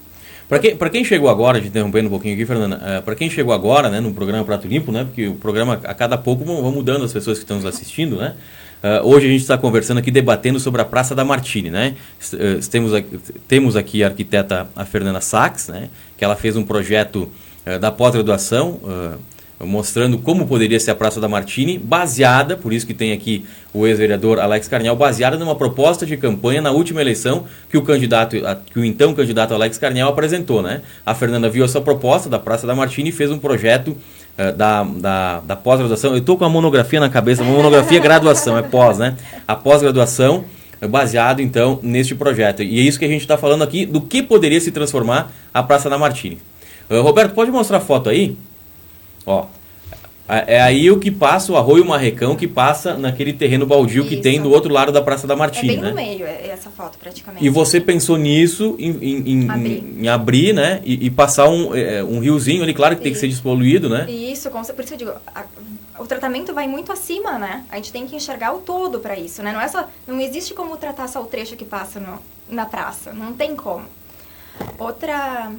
A: Para quem, quem chegou agora, te interrompendo um pouquinho aqui, Fernanda, uh, para quem chegou agora, né, no programa Prato Limpo, né, porque o programa a cada pouco vão, mudando as pessoas que estão nos assistindo, né? Uh, hoje a gente está conversando aqui, debatendo sobre a Praça da Martini, né? Uh, temos, aqui, temos aqui a arquiteta a Fernanda Sachs, né? Que ela fez um projeto uh, da pós-graduação uh, mostrando como poderia ser a Praça da Martini, baseada, por isso que tem aqui o ex-vereador Alex Carniel, baseada numa proposta de campanha na última eleição que o candidato, que o então candidato Alex Carniel apresentou, né? A Fernanda viu essa proposta da Praça da Martini e fez um projeto eh, da, da, da pós-graduação. Eu estou com a monografia na cabeça, monografia graduação, é pós, né? A pós-graduação eh, baseado então neste projeto. E é isso que a gente está falando aqui, do que poderia se transformar a Praça da Martini. Eh, Roberto, pode mostrar a foto aí? Ó, é é aí o que passa, o arroio Marrecão, que passa naquele terreno baldio que
B: Isso.
A: tem do outro lado da Praça da
B: É
A: Martini,
B: bem
A: né?
B: no meio é- essa foto, praticamente.
A: E você pensou nisso, em, em- em-
B: Abrir.
A: em abrir, né? E, e passar um, é, um riozinho ali, claro que tem que ser despoluído, né?
B: Isso, por isso que eu digo, a- o tratamento vai muito acima, né? A gente tem que enxergar o todo para isso, né? Não é só, não existe como tratar só o trecho que passa no, na praça, não tem como. Outra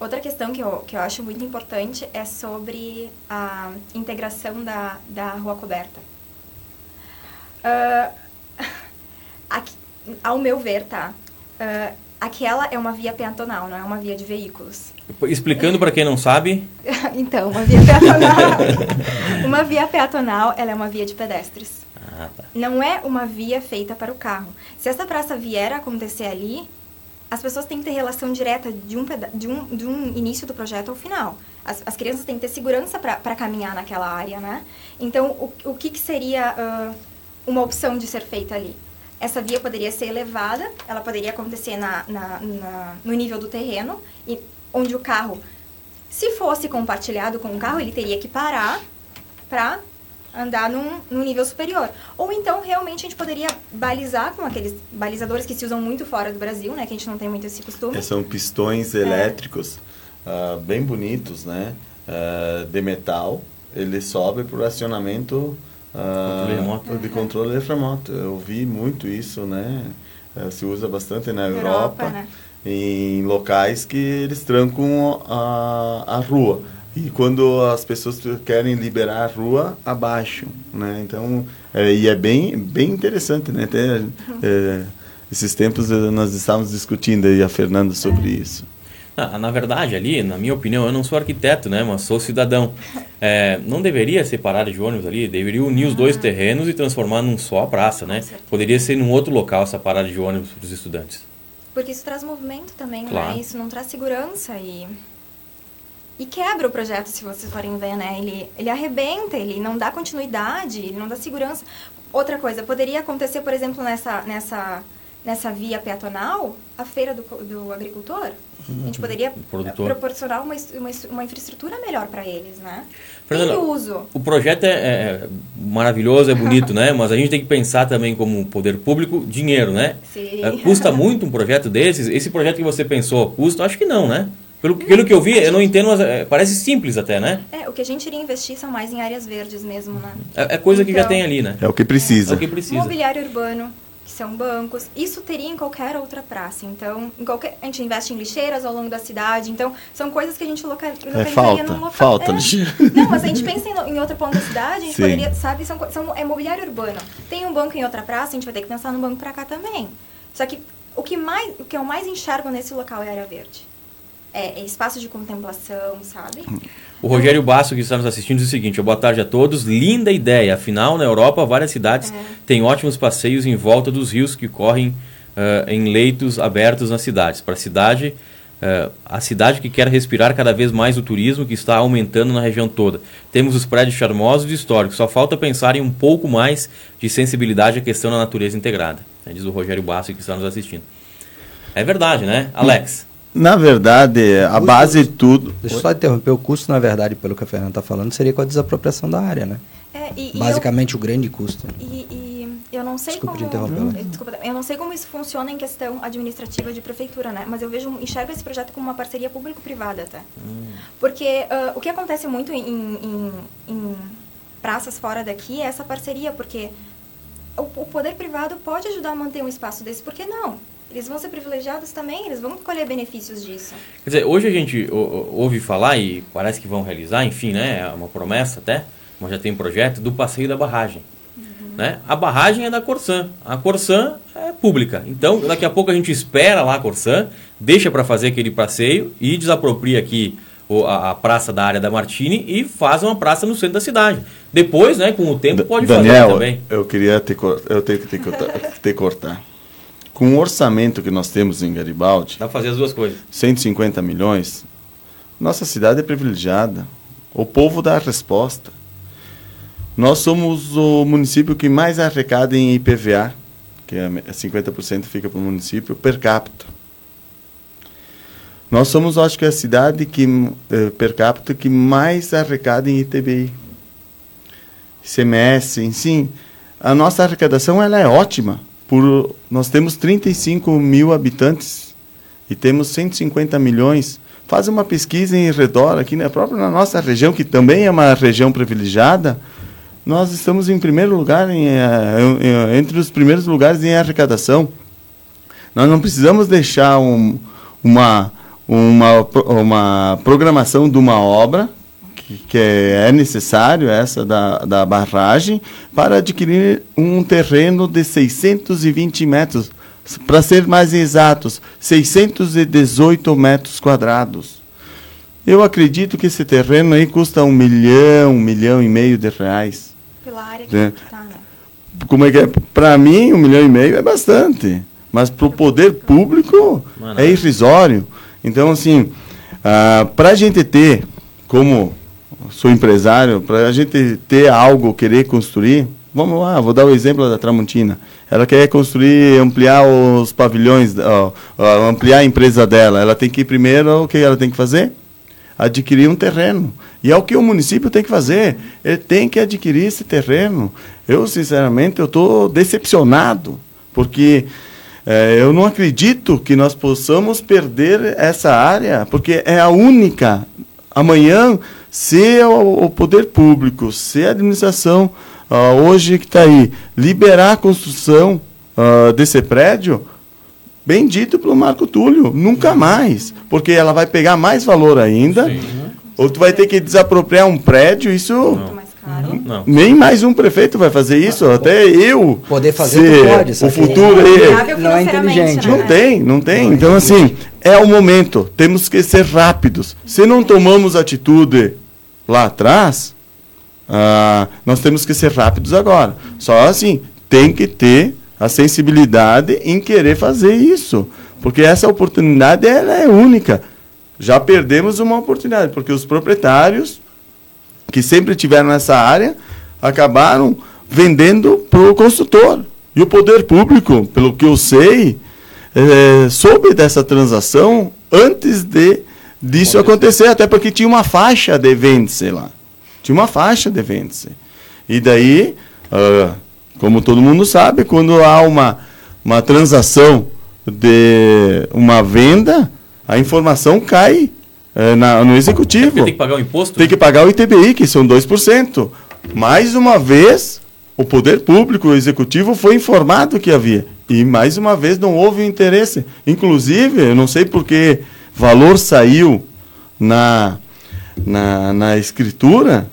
B: outra questão que eu, que eu acho muito importante é sobre a integração da, da rua coberta. Ah, aqui- ao meu ver, tá? Ah, aquela é uma via peatonal, não é uma via de veículos.
A: Explicando para quem não sabe,
B: Então, uma via peatonal. uma via peatonal, ela é uma via de pedestres.
A: Ah, tá.
B: Não é uma via feita para o carro. Se essa praça vier a acontecer ali, as pessoas têm que ter relação direta de um, de um, de um início do projeto ao final. As, as crianças têm que ter segurança para caminhar naquela área, né? Então, o, o que, que seria ah, uma opção de ser feita ali? Essa via poderia ser elevada, ela poderia acontecer na, na- na- no nível do terreno, e onde o carro, se fosse compartilhado com o carro, ele teria que parar para andar num, num nível superior. Ou então, realmente, a gente poderia balizar com aqueles balizadores que se usam muito fora do Brasil, né? Que a gente não tem muito esse costume.
D: É, São pistões elétricos ah, bem bonitos, né? Ah, de metal. Ele sobe por acionamento ah,
A: Controle remoto.
D: de controle remoto. Eu vi muito isso, né? Ah, se usa bastante na
B: Europa,
D: Europa,
B: né?
D: em locais que eles trancam a, a rua. E quando as pessoas querem liberar a rua, abaixam, né? Então, é, e é bem, bem interessante, né? Até, é, esses tempos eh, nós estávamos discutindo aí a Fernanda sobre isso.
A: Na, na verdade, ali, na minha opinião, eu não sou arquiteto, né? Mas sou cidadão. É, não deveria ser parada de ônibus ali, deveria unir os dois terrenos e transformar num só a praça, né? Poderia ser num outro local essa parada de ônibus para os estudantes.
B: Porque isso traz movimento também,
A: Claro.
B: né? Isso não traz segurança e... e quebra o projeto, se vocês forem ver, né? Ele, ele arrebenta, ele não dá continuidade, ele não dá segurança. Outra coisa, poderia acontecer, por exemplo, nessa, nessa, nessa via peatonal, a feira do, do agricultor. A gente poderia proporcionar uma, uma, uma infraestrutura melhor para eles, né?
A: Fernanda,
B: uso.
A: O projeto é, é maravilhoso, é bonito, né? Mas a gente tem que pensar também como poder público, dinheiro, né?
B: Sim.
A: É, custa muito um projeto desses? Esse projeto que você pensou, custa? Acho que não, né? Pelo, pelo que eu vi, eu não entendo, mas é, parece simples até, né?
B: É, o que a gente iria investir são mais em áreas verdes mesmo, né?
A: É, é coisa que já
B: Então,
A: tem ali, né?
D: É o que
A: É
D: precisa.
A: o que precisa.
B: Mobiliário urbano, que são bancos. Isso teria em qualquer outra praça. Então, em qualquer, a gente investe em lixeiras ao longo da cidade. Então, são coisas que a gente loca, localizaria
D: É falta,
B: num local.
D: falta
B: é.
D: lixeira.
B: Não, mas a gente pensa em, em outro ponto da cidade, a gente
D: Sim.
B: poderia, sabe, são, são, é mobiliário urbano. Tem um banco em outra praça, a gente vai ter que pensar num banco pra cá também. Só que o que, mais, o que eu mais enxergo nesse local é área verde. É, é espaço de contemplação, sabe?
A: O Rogério Basso, que está nos assistindo, diz o seguinte: boa tarde a todos. Linda ideia. Afinal, na Europa, várias cidades têm ótimos passeios em volta dos rios que correm ah, em leitos abertos nas cidades. Para a cidade, ah, a cidade que quer respirar cada vez mais o turismo que está aumentando na região toda. Temos os prédios charmosos e históricos. Só falta pensar em um pouco mais de sensibilidade à questão da natureza integrada. né, diz o Rogério Basso, que está nos assistindo. É verdade, né, Alex?
D: Na verdade, a
C: Custo-
D: base de tudo.
C: Deixa eu só interromper. O custo, na verdade, pelo que a Fernanda está falando, seria com a desapropriação da área, né?
B: É, e, e eu-
C: Basicamente, o grande custo. né?
B: E, e eu não sei
C: Desculpa
B: como.
C: interromper.
B: Eh, Desculpa, eu não sei como isso funciona em questão administrativa de prefeitura, né? Mas eu vejo, enxergo esse projeto como uma parceria público-privada até. Porque ah, o que acontece muito em, em- em praças fora daqui é essa parceria, porque o, o poder privado pode ajudar a manter um espaço desse, por que não? Eles vão ser privilegiados também, eles vão colher benefícios disso.
A: Quer dizer, hoje a gente ouve falar e parece que vão realizar, enfim, né? É uma promessa até, mas já tem um projeto do passeio da barragem. Né? A barragem é da Corsan. A Corsan é pública. Então, daqui a pouco a gente espera lá a Corsan, deixa para fazer aquele passeio e desapropria aqui a, praça da área da Martini e faz uma praça no centro da cidade. Depois, né, com o tempo, pode
D: Daniel,
A: fazer também.
D: eu queria te, eu tenho que te cortar. Com o orçamento que nós temos em Garibaldi,
A: Dá pra fazer as duas coisas.
D: 150 milhões, nossa cidade é privilegiada. O povo dá a resposta. Nós somos o município que mais arrecada em IPVA, que é 50% fica para o município, per capita. Nós somos, acho que, a cidade que, eh, per capita que mais arrecada em ITBI. ICMS, enfim. A nossa arrecadação ela é ótima. Por, nós temos 35 mil habitantes e temos 150 milhões. Faz uma pesquisa em redor aqui, na própria na nossa região, que também é uma região privilegiada, nós estamos em primeiro lugar, em, eh, em- entre os primeiros lugares em arrecadação. Nós não precisamos deixar um- uma, uma, uma programação de uma obra, que, é necessário, essa da, da barragem, para adquirir um terreno de 620 metros. Para ser mais exatos, 618 metros quadrados. Eu acredito que esse terreno aí custa um milhão, um milhão e meio de reais.
B: Pela área que
D: É.
B: tá, né?
D: Como é que é? Para mim, um milhão e meio é bastante. Mas para o poder público
A: Não é
D: é irrisório. Então, assim, para a gente ter, como sou empresário, para a gente ter algo, querer construir, vamos lá, vou dar o exemplo da Tramontina. Ela quer construir, ampliar os pavilhões, ó, ó, ampliar a empresa dela. Ela tem que primeiro, o que ela tem que fazer? adquirir um terreno. E é o que o município tem que fazer. Ele tem que adquirir esse terreno. Eu, sinceramente, eu estou decepcionado, porque eh, eu não acredito que nós possamos perder essa área, porque é a única. Amanhã, se o, o poder público, se a administração, ah, hoje que está aí, liberar a construção ah, desse prédio, Bem dito pelo Marco Túlio, nunca mais. Porque ela vai pegar mais valor ainda. Ou tu vai ter que desapropriar um prédio, isso.
B: Mais caro.
A: Não.
D: Nem mais um prefeito vai fazer isso, até eu.
C: Poder fazer, pode,
D: O
C: que
D: futuro
B: é
D: aí.
B: viável
C: não é inteligente.
B: né?
D: Não tem, não tem. Então, assim, é o momento. Temos que ser rápidos. Se não tomamos atitude lá atrás, ah, nós temos que ser rápidos agora. Só assim, tem que ter a sensibilidade em querer fazer isso. Porque essa oportunidade ela é única. já perdemos uma oportunidade, porque os proprietários que sempre tiveram nessa área acabaram vendendo para o construtor. E o poder público, pelo que eu sei, é, soube dessa transação antes de disso acontecer, até porque tinha uma faixa de vende lá. Tinha uma faixa de vende E daí, uh, como todo mundo sabe, quando há uma, uma transação de uma venda, a informação cai uh, na, no executivo.
A: tem que pagar o imposto?
D: Tem que pagar o ITBI, que são 2%. Mais uma vez, o poder público, o executivo, foi informado que havia. E mais uma vez não houve interesse. Inclusive, eu não sei porque valor saiu na, na, na escritura,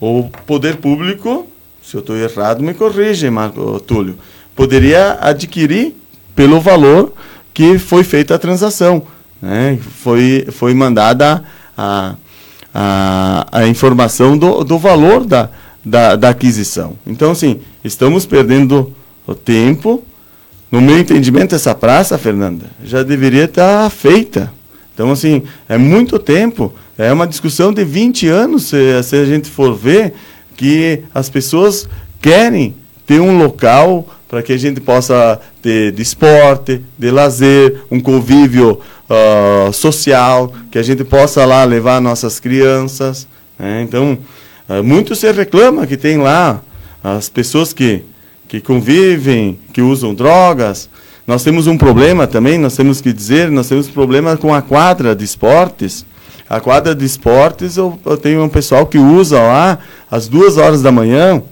D: o poder público, se eu estou errado, me corrige, Marco Túlio, poderia adquirir pelo valor que foi feita a transação. Né? Foi, foi mandada a, a, a informação do, do valor da, da, da aquisição. Então, assim, estamos perdendo o tempo. No meu entendimento, essa praça, Fernanda, já deveria estar feita. Então, assim, é muito tempo. É uma discussão de 20 anos, se, se a gente for ver, que as pessoas querem ter um local para que a gente possa ter de esporte, de lazer, um convívio uh, social, que a gente possa lá levar nossas crianças. Né? Então, uh, muito se reclama que tem lá as pessoas que, que convivem, que usam drogas. Nós temos um problema também, nós temos que dizer, nós temos problema com a quadra de esportes. A quadra de esportes, eu, eu tenho um pessoal que usa lá às duas horas da manhã.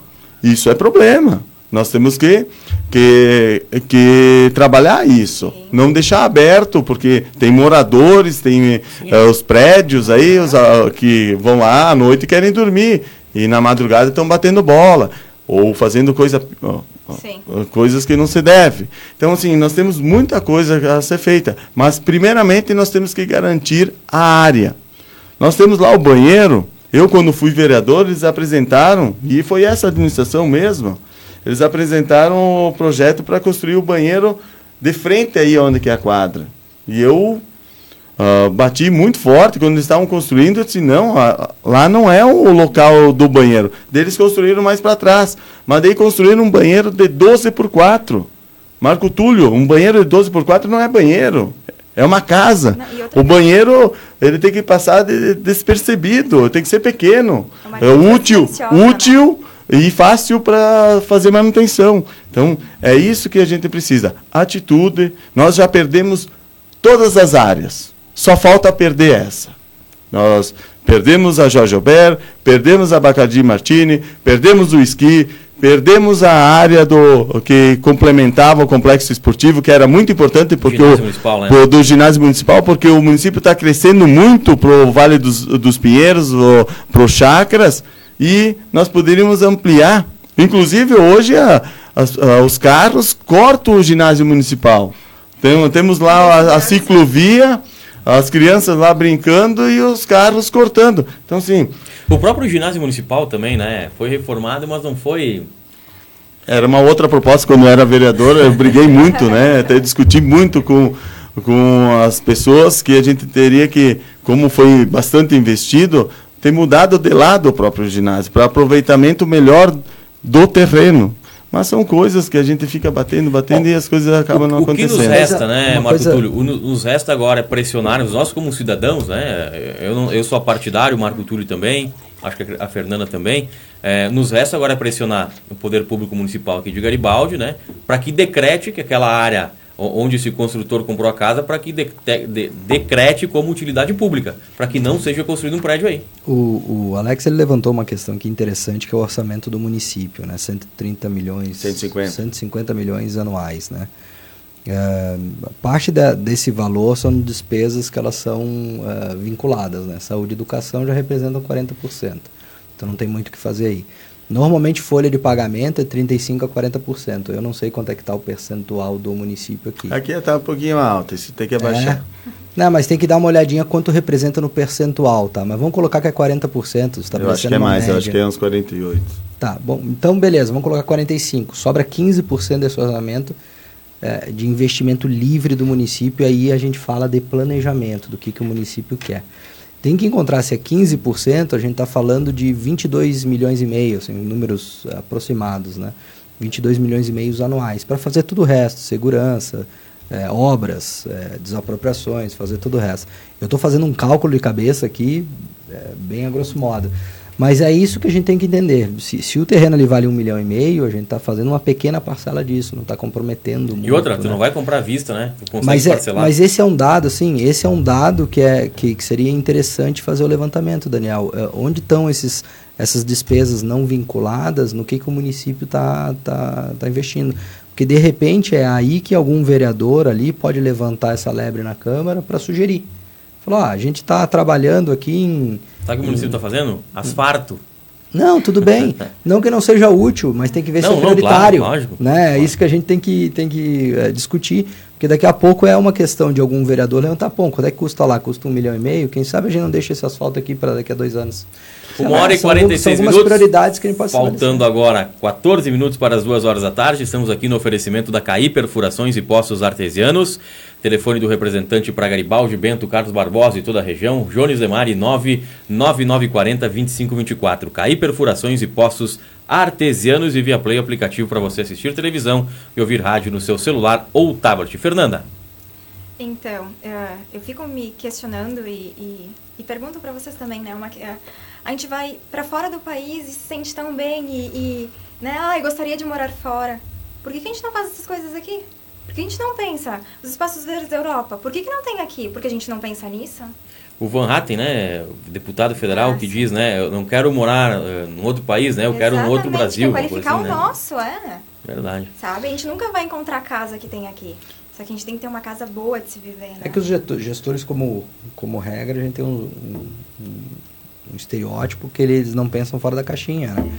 D: Isso é problema. Nós temos que, que, que trabalhar isso. Sim. Não deixar aberto, porque tem moradores, tem uh, os prédios aí os, uh, que vão lá à noite e querem dormir. E na madrugada estão batendo bola. Ou fazendo coisa, coisas que não se deve. Então, assim, nós temos muita coisa a ser feita. Mas, primeiramente, nós temos que garantir a área. Nós temos lá o banheiro. Eu, quando fui vereador, eles apresentaram, e foi essa administração mesmo, eles apresentaram o projeto para construir o banheiro de frente aí onde que é a quadra. E eu uh, bati muito forte quando eles estavam construindo, eu disse, não, lá não é o local do banheiro. Deles construíram mais para trás. Mas daí construíram um banheiro de 12 por 4. Marco Túlio, um banheiro de 12 por 4 não é banheiro. É uma casa. Não, o banheiro, ele tem que passar de, despercebido, tem que ser pequeno. É, é útil, útil né? e fácil para fazer manutenção. Então, é isso que a gente precisa. Atitude. Nós já perdemos todas as áreas. Só falta perder essa. Nós perdemos a Jorge Albert, perdemos a Bacardi Martini, perdemos o esqui, perdemos a área do que complementava o complexo esportivo, que era muito importante porque o, né? do ginásio municipal, porque o município está crescendo muito para o Vale dos, dos Pinheiros, para os chacras, e nós poderíamos ampliar. Inclusive, hoje, a, a, a, os carros cortam o ginásio municipal. Tem, temos lá a, ciclovia, as crianças lá brincando e os carros cortando. Então, assim.
A: O próprio ginásio municipal também, né? Foi reformado, mas não foi.
D: Era uma outra proposta quando eu era vereador, eu briguei muito, né? Até discuti muito com, com as pessoas que a gente teria que, como foi bastante investido, ter mudado de lado o próprio ginásio, para aproveitamento melhor do terreno. Mas são coisas que a gente fica batendo, batendo e as coisas acabam
A: o,
D: não acontecendo. O
A: que nos resta, né, Marco coisa... Túlio? O, nos resta agora é pressionar, nós como cidadãos, né? Eu, não, eu sou partidário, o Marco Túlio também, acho que a Fernanda também. É, nos resta agora é pressionar o poder público municipal aqui de Garibaldi, né? Para que decrete que aquela área onde esse construtor comprou a casa para que de, de, decrete como utilidade pública, para que não seja construído um prédio aí.
C: O, o Alex ele levantou uma questão que é interessante, que é o orçamento do município, né? 130 milhões,
D: 150,
C: 150 milhões anuais, né? É, parte da, desse valor são despesas que elas são é, vinculadas, né? Saúde e educação já representam 40%. Então não tem muito o que fazer aí. Normalmente folha de pagamento é 35% a 40%. Eu não sei quanto é que está o percentual do município aqui.
D: Aqui está um pouquinho alto, isso tem que abaixar.
C: É. Não, mas tem que dar uma olhadinha quanto representa no percentual, tá? Mas vamos colocar que é 40%. Tá
D: eu acho que é mais, média. eu acho que é uns 48%.
C: Tá, bom, então beleza, vamos colocar 45%. Sobra 15% desse orçamento é, de investimento livre do município, aí a gente fala de planejamento, do que, que o município quer. Tem que encontrar se é 15%, a gente está falando de 22 milhões e meio, assim, números aproximados, né? 22 milhões e meio anuais, para fazer tudo o resto, segurança, é, obras, é, desapropriações, fazer tudo o resto. Eu estou fazendo um cálculo de cabeça aqui, é, bem a grosso modo. Mas é isso que a gente tem que entender. Se, se o terreno ali vale um milhão e meio, a gente está fazendo uma pequena parcela disso, não está comprometendo muito.
A: E outra, tu
C: né?
A: não vai comprar à vista, né?
C: mas, é, mas esse é um dado, assim, esse é um dado que, é, que, que seria interessante fazer o levantamento, Daniel. É, onde estão esses, essas despesas não vinculadas, no que, que o município está tá, tá investindo? Porque, de repente, é aí que algum vereador ali pode levantar essa lebre na Câmara para sugerir. Falou, ah, a gente está trabalhando aqui em
A: Sabe o que o município está fazendo? Asfarto.
C: Não, tudo bem. não que não seja útil, mas tem que ver não, se é prioritário. Não, claro, lógico. Né? É isso que a gente tem que, tem que é, discutir. Porque daqui a pouco é uma questão de algum vereador levantar, pô, quanto é que custa lá? Custa um milhão e meio? Quem sabe a gente não deixa esse asfalto aqui para daqui a dois anos.
A: Uma hora e 46 são minutos. prioridades que a gente pode Faltando agora 14 minutos para as duas horas da tarde. Estamos aqui no oferecimento da CAI Perfurações e Poços Artesianos. Telefone do representante para Garibaldi, Bento, Carlos Barbosa e toda a região. Jones Demari 99940 2524. CAI Perfurações e Poços Artesianos e via Play aplicativo para você assistir televisão e ouvir rádio no seu celular ou tablet. Fernanda.
B: Então, uh, eu fico me questionando e, e, e pergunto para vocês também, né? Uma, uh, a gente vai para fora do país e se sente tão bem e, e né? Ai, gostaria de morar fora. Por que, que a gente não faz essas coisas aqui? Por que a gente não pensa? Os espaços verdes da Europa, por que, que não tem aqui? Porque a gente não pensa nisso?
A: O Van Hatten, né, deputado federal, que diz, né, eu não quero morar uh, num outro país, né, eu Exatamente, quero no outro Brasil.
B: qualificar
A: assim,
B: o
A: né?
B: nosso, é.
A: Verdade.
B: Sabe, a gente nunca vai encontrar a casa que tem aqui. Só que a gente tem que ter uma casa boa de se viver, né?
C: É que os gestores, como, como regra, a gente tem um, um, um estereótipo que eles não pensam fora da caixinha, né?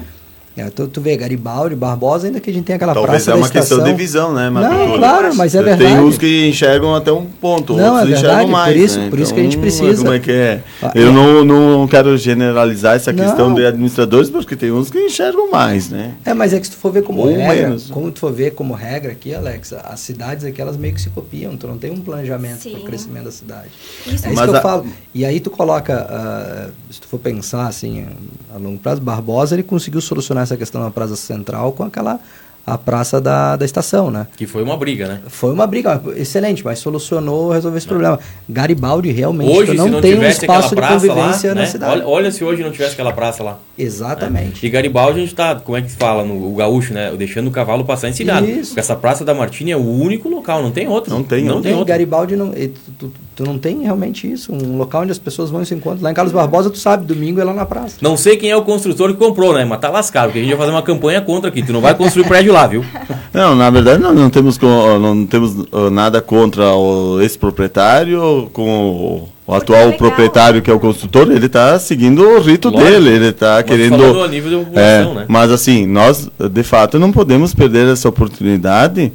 C: É, tu, tu vê, Garibaldi, Barbosa, ainda que a gente tem aquela
D: Talvez
C: praça
D: é uma questão de visão, né,
C: Marco Não, claro, mas é verdade.
D: Tem uns que enxergam até um ponto,
C: não,
D: outros
C: é verdade,
D: enxergam mais.
C: Por isso,
D: né?
C: por isso que a gente então, precisa.
D: Como é que é? Ah, Eu é. Não, não quero generalizar essa questão não. de administradores, porque tem uns que enxergam mais, né?
C: É, mas é que se tu for ver como Ou regra, menos. como tu for ver como regra aqui, Alex, as cidades aqui, elas meio que se copiam, tu não tem um planejamento para o crescimento da cidade. Isso. É isso mas que eu a... falo. E aí tu coloca, uh, se tu for pensar assim, a longo prazo, Barbosa, ele conseguiu solucionar essa questão na Praça Central com aquela a praça da, da estação, né?
A: Que foi uma briga, né?
C: Foi uma briga excelente, mas solucionou, resolveu esse problema. Garibaldi realmente hoje, não, não tem um espaço de convivência lá, na né? cidade.
A: Olha, olha, se hoje não tivesse aquela praça lá.
C: Exatamente.
A: Né? E Garibaldi a gente tá, como é que se fala no o gaúcho, né? Deixando o cavalo passar ensinado. Isso. Porque essa praça da Martini é o único local, não tem outro.
C: Não tem, não, não tem, tem outro. Garibaldi não, tu, tu, tu, não tem realmente isso, um local onde as pessoas vão e se encontram. Lá em Carlos Barbosa, tu sabe, domingo é lá na praça.
A: Não sei quem é o construtor que comprou, né? Mas tá lascado, porque a gente vai fazer uma campanha contra aqui. Tu não vai construir prédio lá, viu?
D: Não, na verdade nós não temos, não temos nada contra o, esse proprietário com o, o atual é proprietário que é o construtor, ele está seguindo o rito Lógico. dele, ele está querendo.
A: A nível de é, né?
D: Mas assim, nós de fato não podemos perder essa oportunidade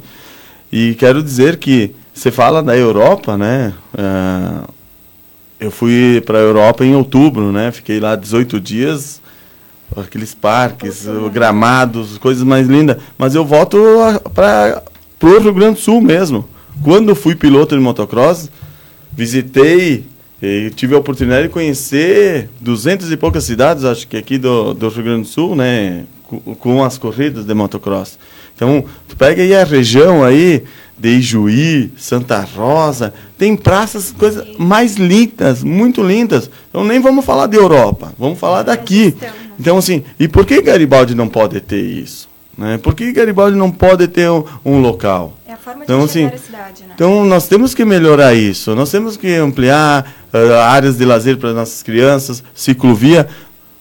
D: e quero dizer que você fala da Europa, né? Uh, eu fui para a Europa em outubro, né? Fiquei lá 18 dias aqueles parques, gramados, coisas mais lindas. Mas eu volto para o Rio Grande do Sul mesmo. Quando fui piloto de motocross, visitei e tive a oportunidade de conhecer duzentas e poucas cidades, acho que aqui do, do Rio Grande do Sul, né, com, com as corridas de motocross. Então, tu pega aí a região aí de Ijuí, Santa Rosa, tem praças, coisas mais lindas, muito lindas. Então nem vamos falar de Europa, vamos falar daqui. Então assim, e por que Garibaldi não pode ter isso? Né? Por que Garibaldi não pode ter um, um local?
B: É a forma de então, assim, a cidade, né?
D: Então nós temos que melhorar isso, nós temos que ampliar uh, áreas de lazer para nossas crianças, ciclovia,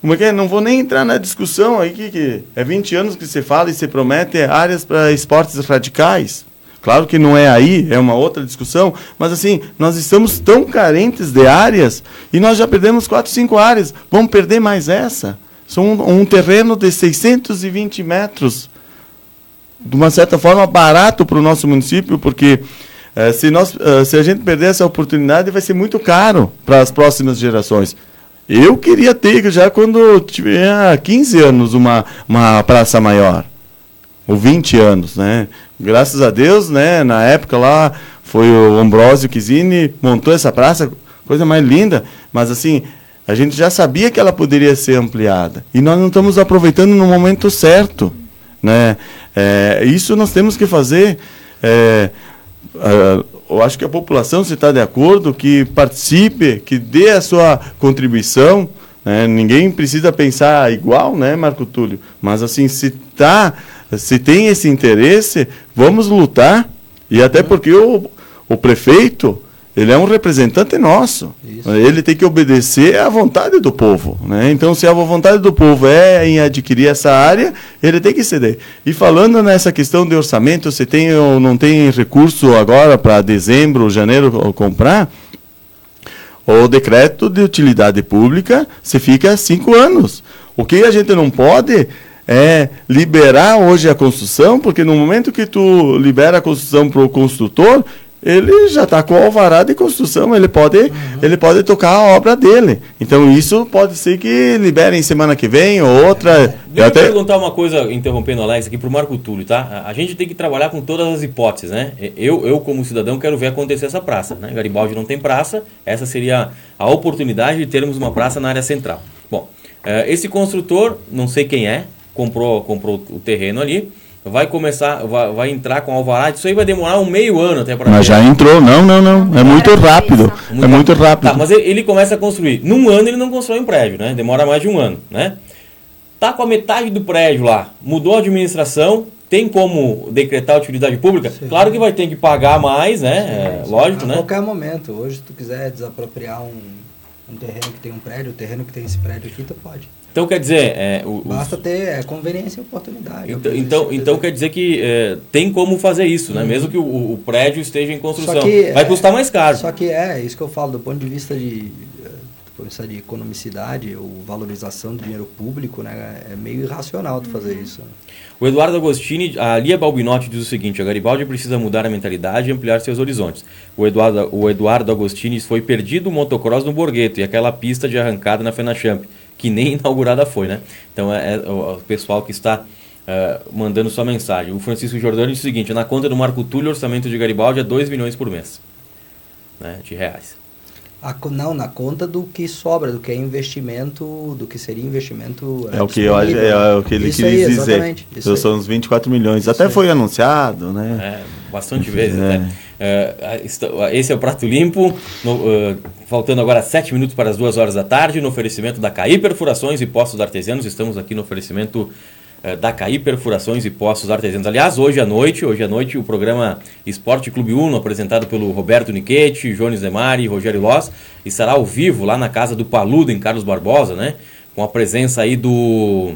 D: como é que é? Não vou nem entrar na discussão aí que, que é 20 anos que se fala e se promete áreas para esportes radicais. Claro que não é aí, é uma outra discussão, mas assim, nós estamos tão carentes de áreas e nós já perdemos 4, 5 áreas. Vamos perder mais essa? São um, um terreno de 620 metros, de uma certa forma barato para o nosso município, porque eh, se, nós, eh, se a gente perder essa oportunidade, vai ser muito caro para as próximas gerações. Eu queria ter já quando tiver 15 anos uma, uma praça maior. ou 20 anos, né? Graças a Deus, né, na época lá foi o Ambrosio Kizini montou essa praça, coisa mais linda, mas assim, a gente já sabia que ela poderia ser ampliada e nós não estamos aproveitando no momento certo, né? É, isso nós temos que fazer. É, eu acho que a população, se está de acordo, que participe, que dê a sua contribuição. Né? Ninguém precisa pensar igual, né, Marco Túlio? Mas assim, se tá, se tem esse interesse, vamos lutar. E até porque o, o prefeito, ele é um representante nosso. Isso. Ele tem que obedecer à vontade do povo. Né? Então, se a vontade do povo é em adquirir essa área, ele tem que ceder. E falando nessa questão de orçamento, se tem ou não tem recurso agora para dezembro, janeiro comprar, o decreto de utilidade pública se fica cinco anos. O que a gente não pode é liberar hoje a construção, porque no momento que tu libera a construção para o construtor, ele já está com o alvará de construção, ele pode, uhum. ele pode tocar a obra dele. Então isso pode ser que liberem semana que vem ou outra. É.
A: Deixa eu até... perguntar uma coisa, interrompendo o Alex aqui para o Marco Túlio, tá? A gente tem que trabalhar com todas as hipóteses, né? Eu, eu como cidadão, quero ver acontecer essa praça. Né? Garibaldi não tem praça, essa seria a oportunidade de termos uma praça na área central. Bom, eh, esse construtor, não sei quem é, comprou, comprou o terreno ali vai começar, vai, vai entrar com alvará, isso aí vai demorar um meio ano até para.
D: Mas já entrou, não, não, não, é muito rápido, muito é muito rápido.
A: Tá, mas ele começa a construir. Num ano ele não constrói um prédio, né? Demora mais de um ano, né? Tá com a metade do prédio lá, mudou a administração, tem como decretar utilidade pública? Sim. Claro que vai ter que pagar mais, né? É, lógico, a né?
C: A qualquer momento. Hoje, se tu quiser desapropriar um, um terreno que tem um prédio, o terreno que tem esse prédio aqui, tu pode.
A: Então quer dizer. É, o,
C: Basta ter é, conveniência e oportunidade.
A: Então, então, então, quer dizer que é, tem como fazer isso, né? Uhum. Mesmo que o, o, prédio esteja em construção. Que, Vai custar mais caro.
C: Só que é, isso que eu falo, do ponto de vista de, de, de economicidade ou valorização do dinheiro público, né? É meio irracional de fazer uhum. isso.
A: O Eduardo Agostini, a Lia Balbinotti diz o seguinte: a Garibaldi precisa mudar a mentalidade e ampliar seus horizontes. O Eduardo, o Eduardo Agostini foi perdido o motocross no Borgheto e aquela pista de arrancada na Fenachamp que nem inaugurada foi, né? Então é, é o, pessoal que está uh, mandando sua mensagem. O Francisco Jordano diz o seguinte: na conta do Marco Túlio, o orçamento de Garibaldi é 2 milhões por mês né, de reais.
C: A, não, na conta do que sobra, do que é investimento, do que seria investimento.
D: É, é o que eu é, é, o que ele isso quis aí, dizer. Isso são uns 24 milhões. Isso Até aí. foi anunciado, né?
A: É, bastante vezes, é. né? É, esse é o Prato Limpo, no, uh, faltando agora sete minutos para as duas horas da tarde, no oferecimento da CAI Perfurações e Postos Artesianos. Estamos aqui no oferecimento uh, da CAI Perfurações e Postos Artesianos. Aliás, hoje à noite, hoje à noite, o programa Esporte Clube Uno, apresentado pelo Roberto Niquete, Jones Demari e Rogério Loss, estará ao vivo lá na casa do Paludo, em Carlos Barbosa, né? Com a presença aí do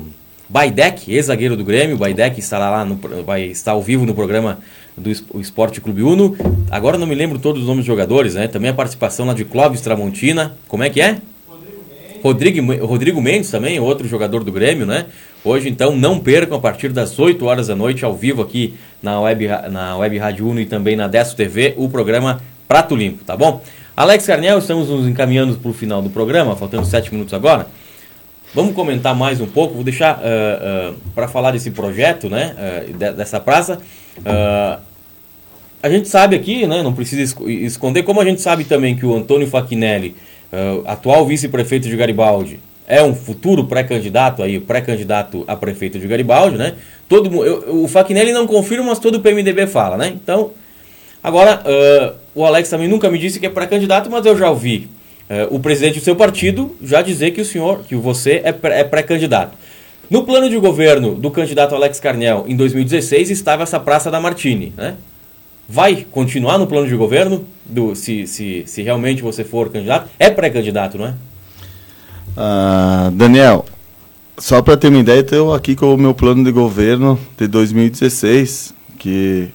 A: Baidec, ex-zagueiro do Grêmio. Baidec estará lá, no, vai estar ao vivo no programa do Esporte Clube Uno. Agora não me lembro todos os nomes dos jogadores, né? Também a participação lá de Clóvis Tramontina. Como é que é? Rodrigo Mendes. Rodrigo, Mendes também, outro jogador do Grêmio, né? Hoje, então, não percam a partir das 8 horas da noite, ao vivo aqui na Web, na Web Rádio Uno e também na Desto TV, o programa Prato Limpo, tá bom? Alex Carnel, estamos nos encaminhando para o final do programa, faltando 7 minutos agora. Vamos comentar mais um pouco, vou deixar uh, uh, para falar desse projeto, né, uh, dessa praça. A gente sabe aqui, né, não precisa esconder, como a gente sabe também que o Antônio Fachinelli, uh, atual vice-prefeito de Garibaldi, é um futuro pré-candidato aí, pré-candidato a prefeito de Garibaldi, né? Todo eu, o Fachinelli não confirma, mas todo o PMDB fala, né? Então, agora uh, o Alex também nunca me disse que é pré-candidato, mas eu já ouvi uh, o presidente do seu partido já dizer que o senhor, que você é pré-candidato. No plano de governo do candidato Alex Carnel em 2016 estava essa Praça da Martini, né? vai continuar no plano de governo, do, se, se, se realmente você for candidato? É pré-candidato, não é?
D: Ah, Daniel, só para ter uma ideia, estou aqui com o meu plano de governo de 2016, que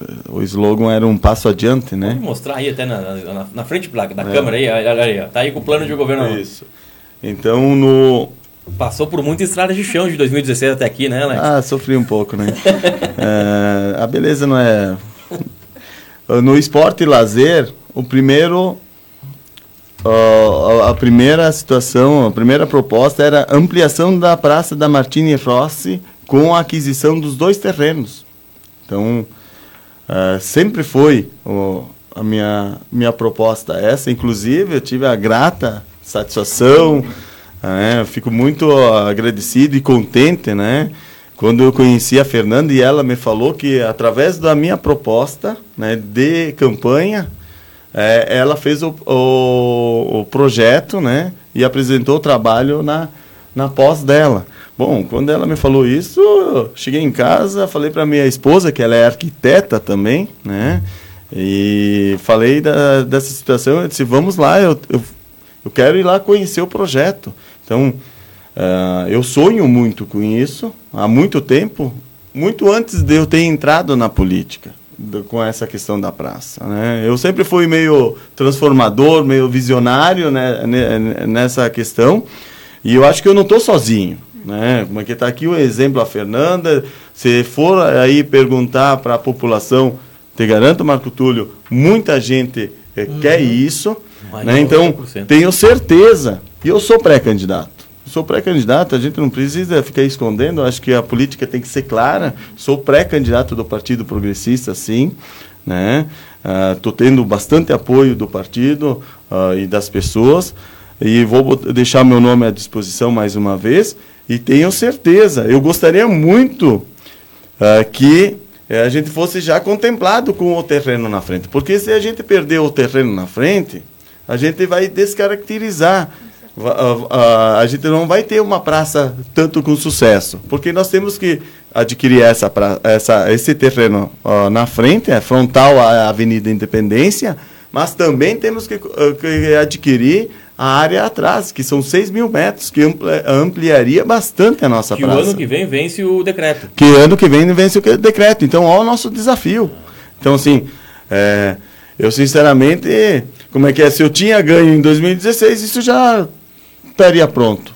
D: eh, o slogan era um passo adiante, né?
A: Vamos mostrar aí até na, na, na frente da, da é. câmera aí, olha aí, tá aí com o plano de governo.
D: Isso. Então, no...
A: Passou por muita estrada de chão de 2016 até aqui, né, Alex?
D: Ah, sofri um pouco, né? é, a beleza não é no esporte e lazer, o primeiro uh, a primeira situação, a primeira proposta era ampliação da Praça da Martini Rossi com a aquisição dos dois terrenos. Então, uh, sempre foi a minha, minha proposta essa. Inclusive, eu tive a grata satisfação, uh, fico muito agradecido e contente, né? Quando eu conheci a Fernanda e ela me falou que através da minha proposta né, de campanha, é, ela fez o, o, o, projeto né, e apresentou o trabalho na, na pós dela. Bom, quando ela me falou isso, cheguei em casa, falei para minha esposa, que ela é arquiteta também, né? E falei da, dessa situação, eu disse, vamos lá, eu, eu, eu quero ir lá conhecer o projeto. Então, uh, eu sonho muito com isso, há muito tempo, muito antes de eu ter entrado na política com essa questão da praça. Né? Eu sempre fui meio transformador, meio visionário né, nessa questão, e eu acho que eu não estou sozinho. Né? Como é que está aqui o exemplo, a Fernanda, se for aí perguntar para a população, te garanto, Marco Túlio, muita gente eh, uhum. quer isso, né? então 100%. tenho certeza, e eu sou pré-candidato, sou pré-candidato, a gente não precisa ficar escondendo, acho que a política tem que ser clara. Sou pré-candidato do Partido Progressista, sim. Né? Estou uh, tendo bastante apoio do partido uh, e das pessoas. E vou deixar meu nome à disposição mais uma vez. E tenho certeza, eu gostaria muito uh, que eh, a gente fosse já contemplado com o terreno na frente. Porque se a gente perder o terreno na frente, a gente vai descaracterizar a, gente não vai ter uma praça tanto com sucesso, porque nós temos que adquirir essa, pra, essa esse terreno na frente, é frontal à Avenida Independência, mas também temos que, uh, que, adquirir a área atrás, que são 6 mil metros, que ampliaria bastante a nossa
A: que
D: praça.
A: Que o ano que vem vence o decreto.
D: Que ano que vem vence o decreto. Então, olha o nosso desafio. Então, assim, é, eu sinceramente, como é que é? Se eu tinha ganho em 2016, isso já estaria pronto.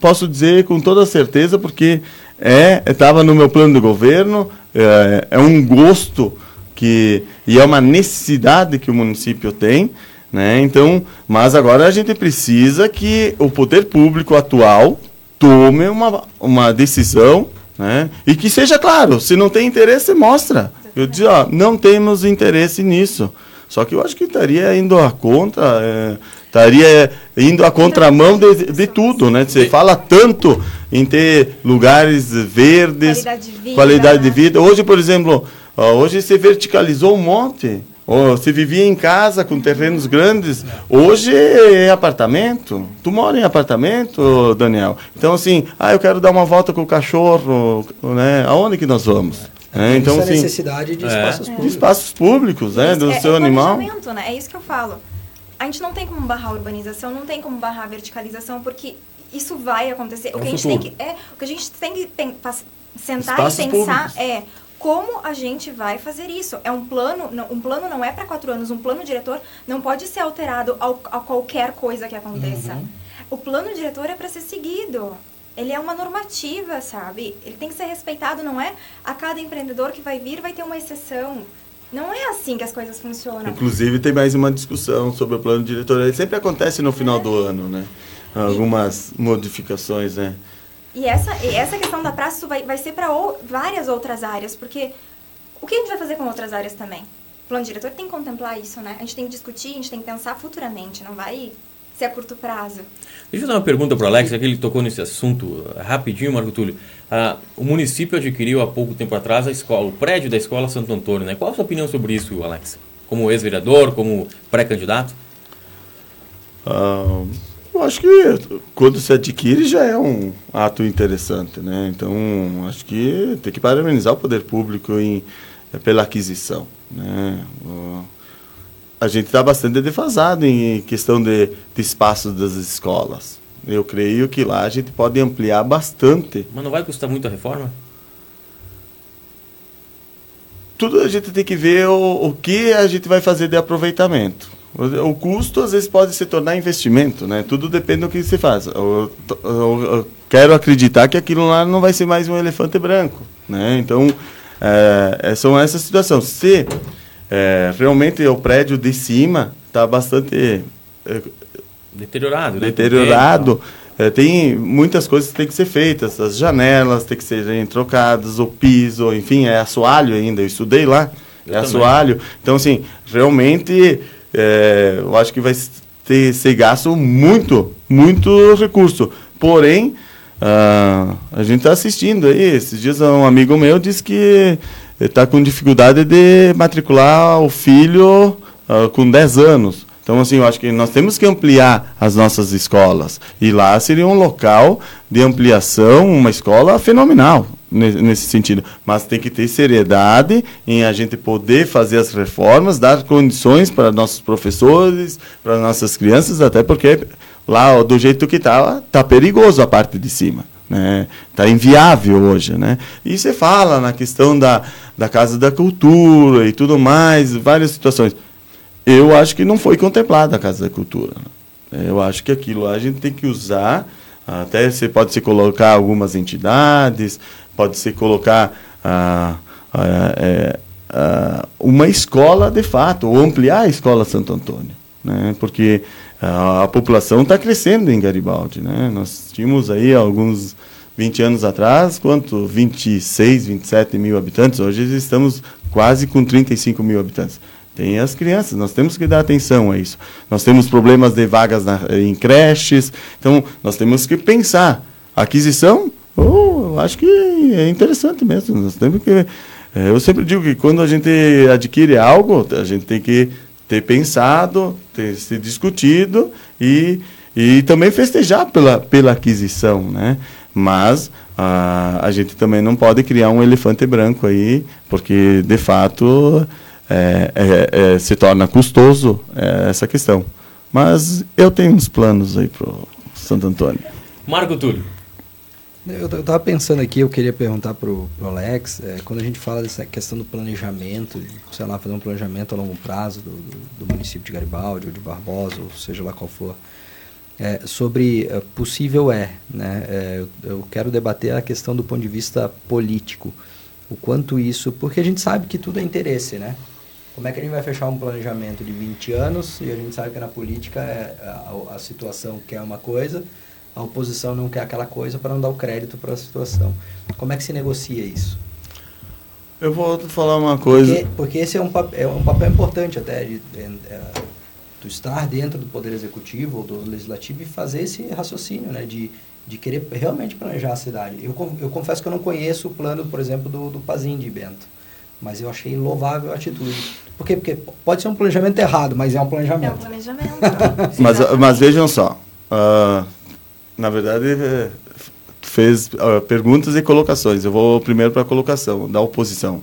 D: Posso dizer com toda certeza, porque é estava no meu plano de governo, é, é, um gosto que e é uma necessidade que o município tem, né? Então, mas agora a gente precisa que o poder público atual tome uma, uma decisão, né? E que seja claro, se não tem interesse, mostra. Eu digo, ó, não temos interesse nisso. Só que eu acho que estaria indo a conta, é, estaria indo a contramão de, de tudo, né? Você fala tanto em ter lugares verdes, qualidade de vida. Qualidade de vida. Hoje, por exemplo, hoje se verticalizou um monte. Se vivia em casa com terrenos grandes, hoje é apartamento. Tu mora em apartamento, Daniel? Então, assim, ah, eu quero dar uma volta com o cachorro, né? Aonde que nós vamos?
C: É, então, essa assim, necessidade de espaços é. públicos.
D: De espaços públicos, né? Do
B: é,
D: seu
B: é
D: animal.
B: Né? É isso que eu falo a gente não tem como barrar a urbanização, não tem como barrar a verticalização, porque isso vai acontecer. É o que a gente tem que é, o que a gente tem que sentar Espaços e pensar públicos. é como a gente vai fazer isso? É um plano, não, um plano não é para quatro anos, um plano diretor não pode ser alterado ao, a qualquer coisa que aconteça. Uhum. O plano diretor é para ser seguido. Ele é uma normativa, sabe? Ele tem que ser respeitado, não é a cada empreendedor que vai vir vai ter uma exceção. Não é assim que as coisas funcionam.
D: Inclusive, tem mais uma discussão sobre o plano diretor. Ele sempre acontece no final é. do ano, né? Algumas e, modificações, né?
B: E essa, e essa questão da praça vai, vai ser para várias outras áreas, porque o que a gente vai fazer com outras áreas também? O plano diretor tem que contemplar isso, né? A gente tem que discutir, a gente tem que pensar futuramente, não vai ser a curto prazo.
A: Deixa eu dar uma pergunta para o Alex, já que ele tocou nesse assunto rapidinho, Marco Túlio. Ah, o município adquiriu há pouco tempo atrás a escola, o prédio da escola Santo Antônio. Né? Qual a sua opinião sobre isso, Alex? Como ex-vereador, como pré-candidato?
D: Ah, eu acho que quando se adquire já é um ato interessante, né? Então, acho que tem que parabenizar o poder público em, pela aquisição, né? A gente está bastante defasado em questão de, de espaços das escolas. Eu creio que lá a gente pode ampliar bastante.
A: Mas não vai custar muito a reforma?
D: Tudo a gente tem que ver o, o que a gente vai fazer de aproveitamento. O, o, custo às vezes pode se tornar investimento, né? Tudo depende do que se faz. Eu, eu, eu, quero acreditar que aquilo lá não vai ser mais um elefante branco, né? Então, é, são essas situações. Se é, realmente o prédio de cima está bastante
A: é, deteriorado,
D: né? deteriorado. é, tem muitas coisas que tem que ser feitas. As janelas tem que serem trocadas, o piso, enfim, é assoalho ainda. Eu estudei lá, eu é também. assoalho. Então, assim, realmente, é, eu acho que vai ter, ser gasto muito, muito recurso. Porém, uh, a gente está assistindo aí. Esses dias um amigo meu disse que está com dificuldade de matricular o filho uh, com 10 anos. Então, assim, eu acho que nós temos que ampliar as nossas escolas. E lá seria um local de ampliação, uma escola fenomenal nesse sentido. Mas tem que ter seriedade em a gente poder fazer as reformas, dar condições para nossos professores, para nossas crianças, até porque lá, do jeito que está, está perigoso a parte de cima. Né? Está inviável hoje. Né? E você fala na questão da, da Casa da Cultura e tudo mais, várias situações. Eu acho que não foi contemplada a Casa da Cultura. Né? Eu acho que aquilo a gente tem que usar, até você pode se colocar algumas entidades, pode se colocar ah, ah, é, ah, uma escola de fato, ou ampliar a escola Santo Antônio. Né? Porque a, a população está crescendo em Garibaldi. Né? Nós tínhamos aí alguns 20 anos atrás, quanto? 26, 27 mil habitantes. Hoje estamos quase com 35 mil habitantes. Tem as crianças, nós temos que dar atenção a isso. Nós temos problemas de vagas na, em creches, então nós temos que pensar. Aquisição, oh, eu acho que é interessante mesmo. Nós temos que. É, eu sempre digo que quando a gente adquire algo, a gente tem que ter pensado, ter se discutido e, e também festejar pela, pela aquisição, né? Mas a, a gente também não pode criar um elefante branco aí, porque de fato é, é, é, se torna custoso é, essa questão. Mas eu tenho uns planos aí para o Santo Antônio.
A: Marco Túlio.
C: Eu estava pensando aqui, eu queria perguntar para o Alex, é, quando a gente fala dessa questão do planejamento, sei lá, fazer um planejamento a longo prazo do, do, do município de Garibaldi ou de Barbosa, ou seja lá qual for, é, sobre é, possível é, né? É, eu, eu, quero debater a questão do ponto de vista político, o quanto isso, porque a gente sabe que tudo é interesse, né? Como é que a gente vai fechar um planejamento de 20 anos e a gente sabe que na política é, a, a situação quer uma coisa a oposição não quer aquela coisa para não dar o crédito para a situação. Como é que se negocia isso?
D: Eu vou falar uma coisa.
C: Porque, porque esse é um, papel, é um papel importante até de, de, de, de, estar dentro do Poder Executivo ou do Legislativo e fazer esse raciocínio, né? De, de querer realmente planejar a cidade. Eu, eu confesso que eu não conheço o plano, por exemplo, do, do Pazin de Bento. Mas eu achei louvável a atitude. Por quê? Porque pode ser um planejamento errado, mas é um planejamento. É um
B: planejamento.
D: mas, mas vejam só. Uh, na verdade, é, fez uh, perguntas e colocações. Eu vou primeiro para a colocação, da oposição.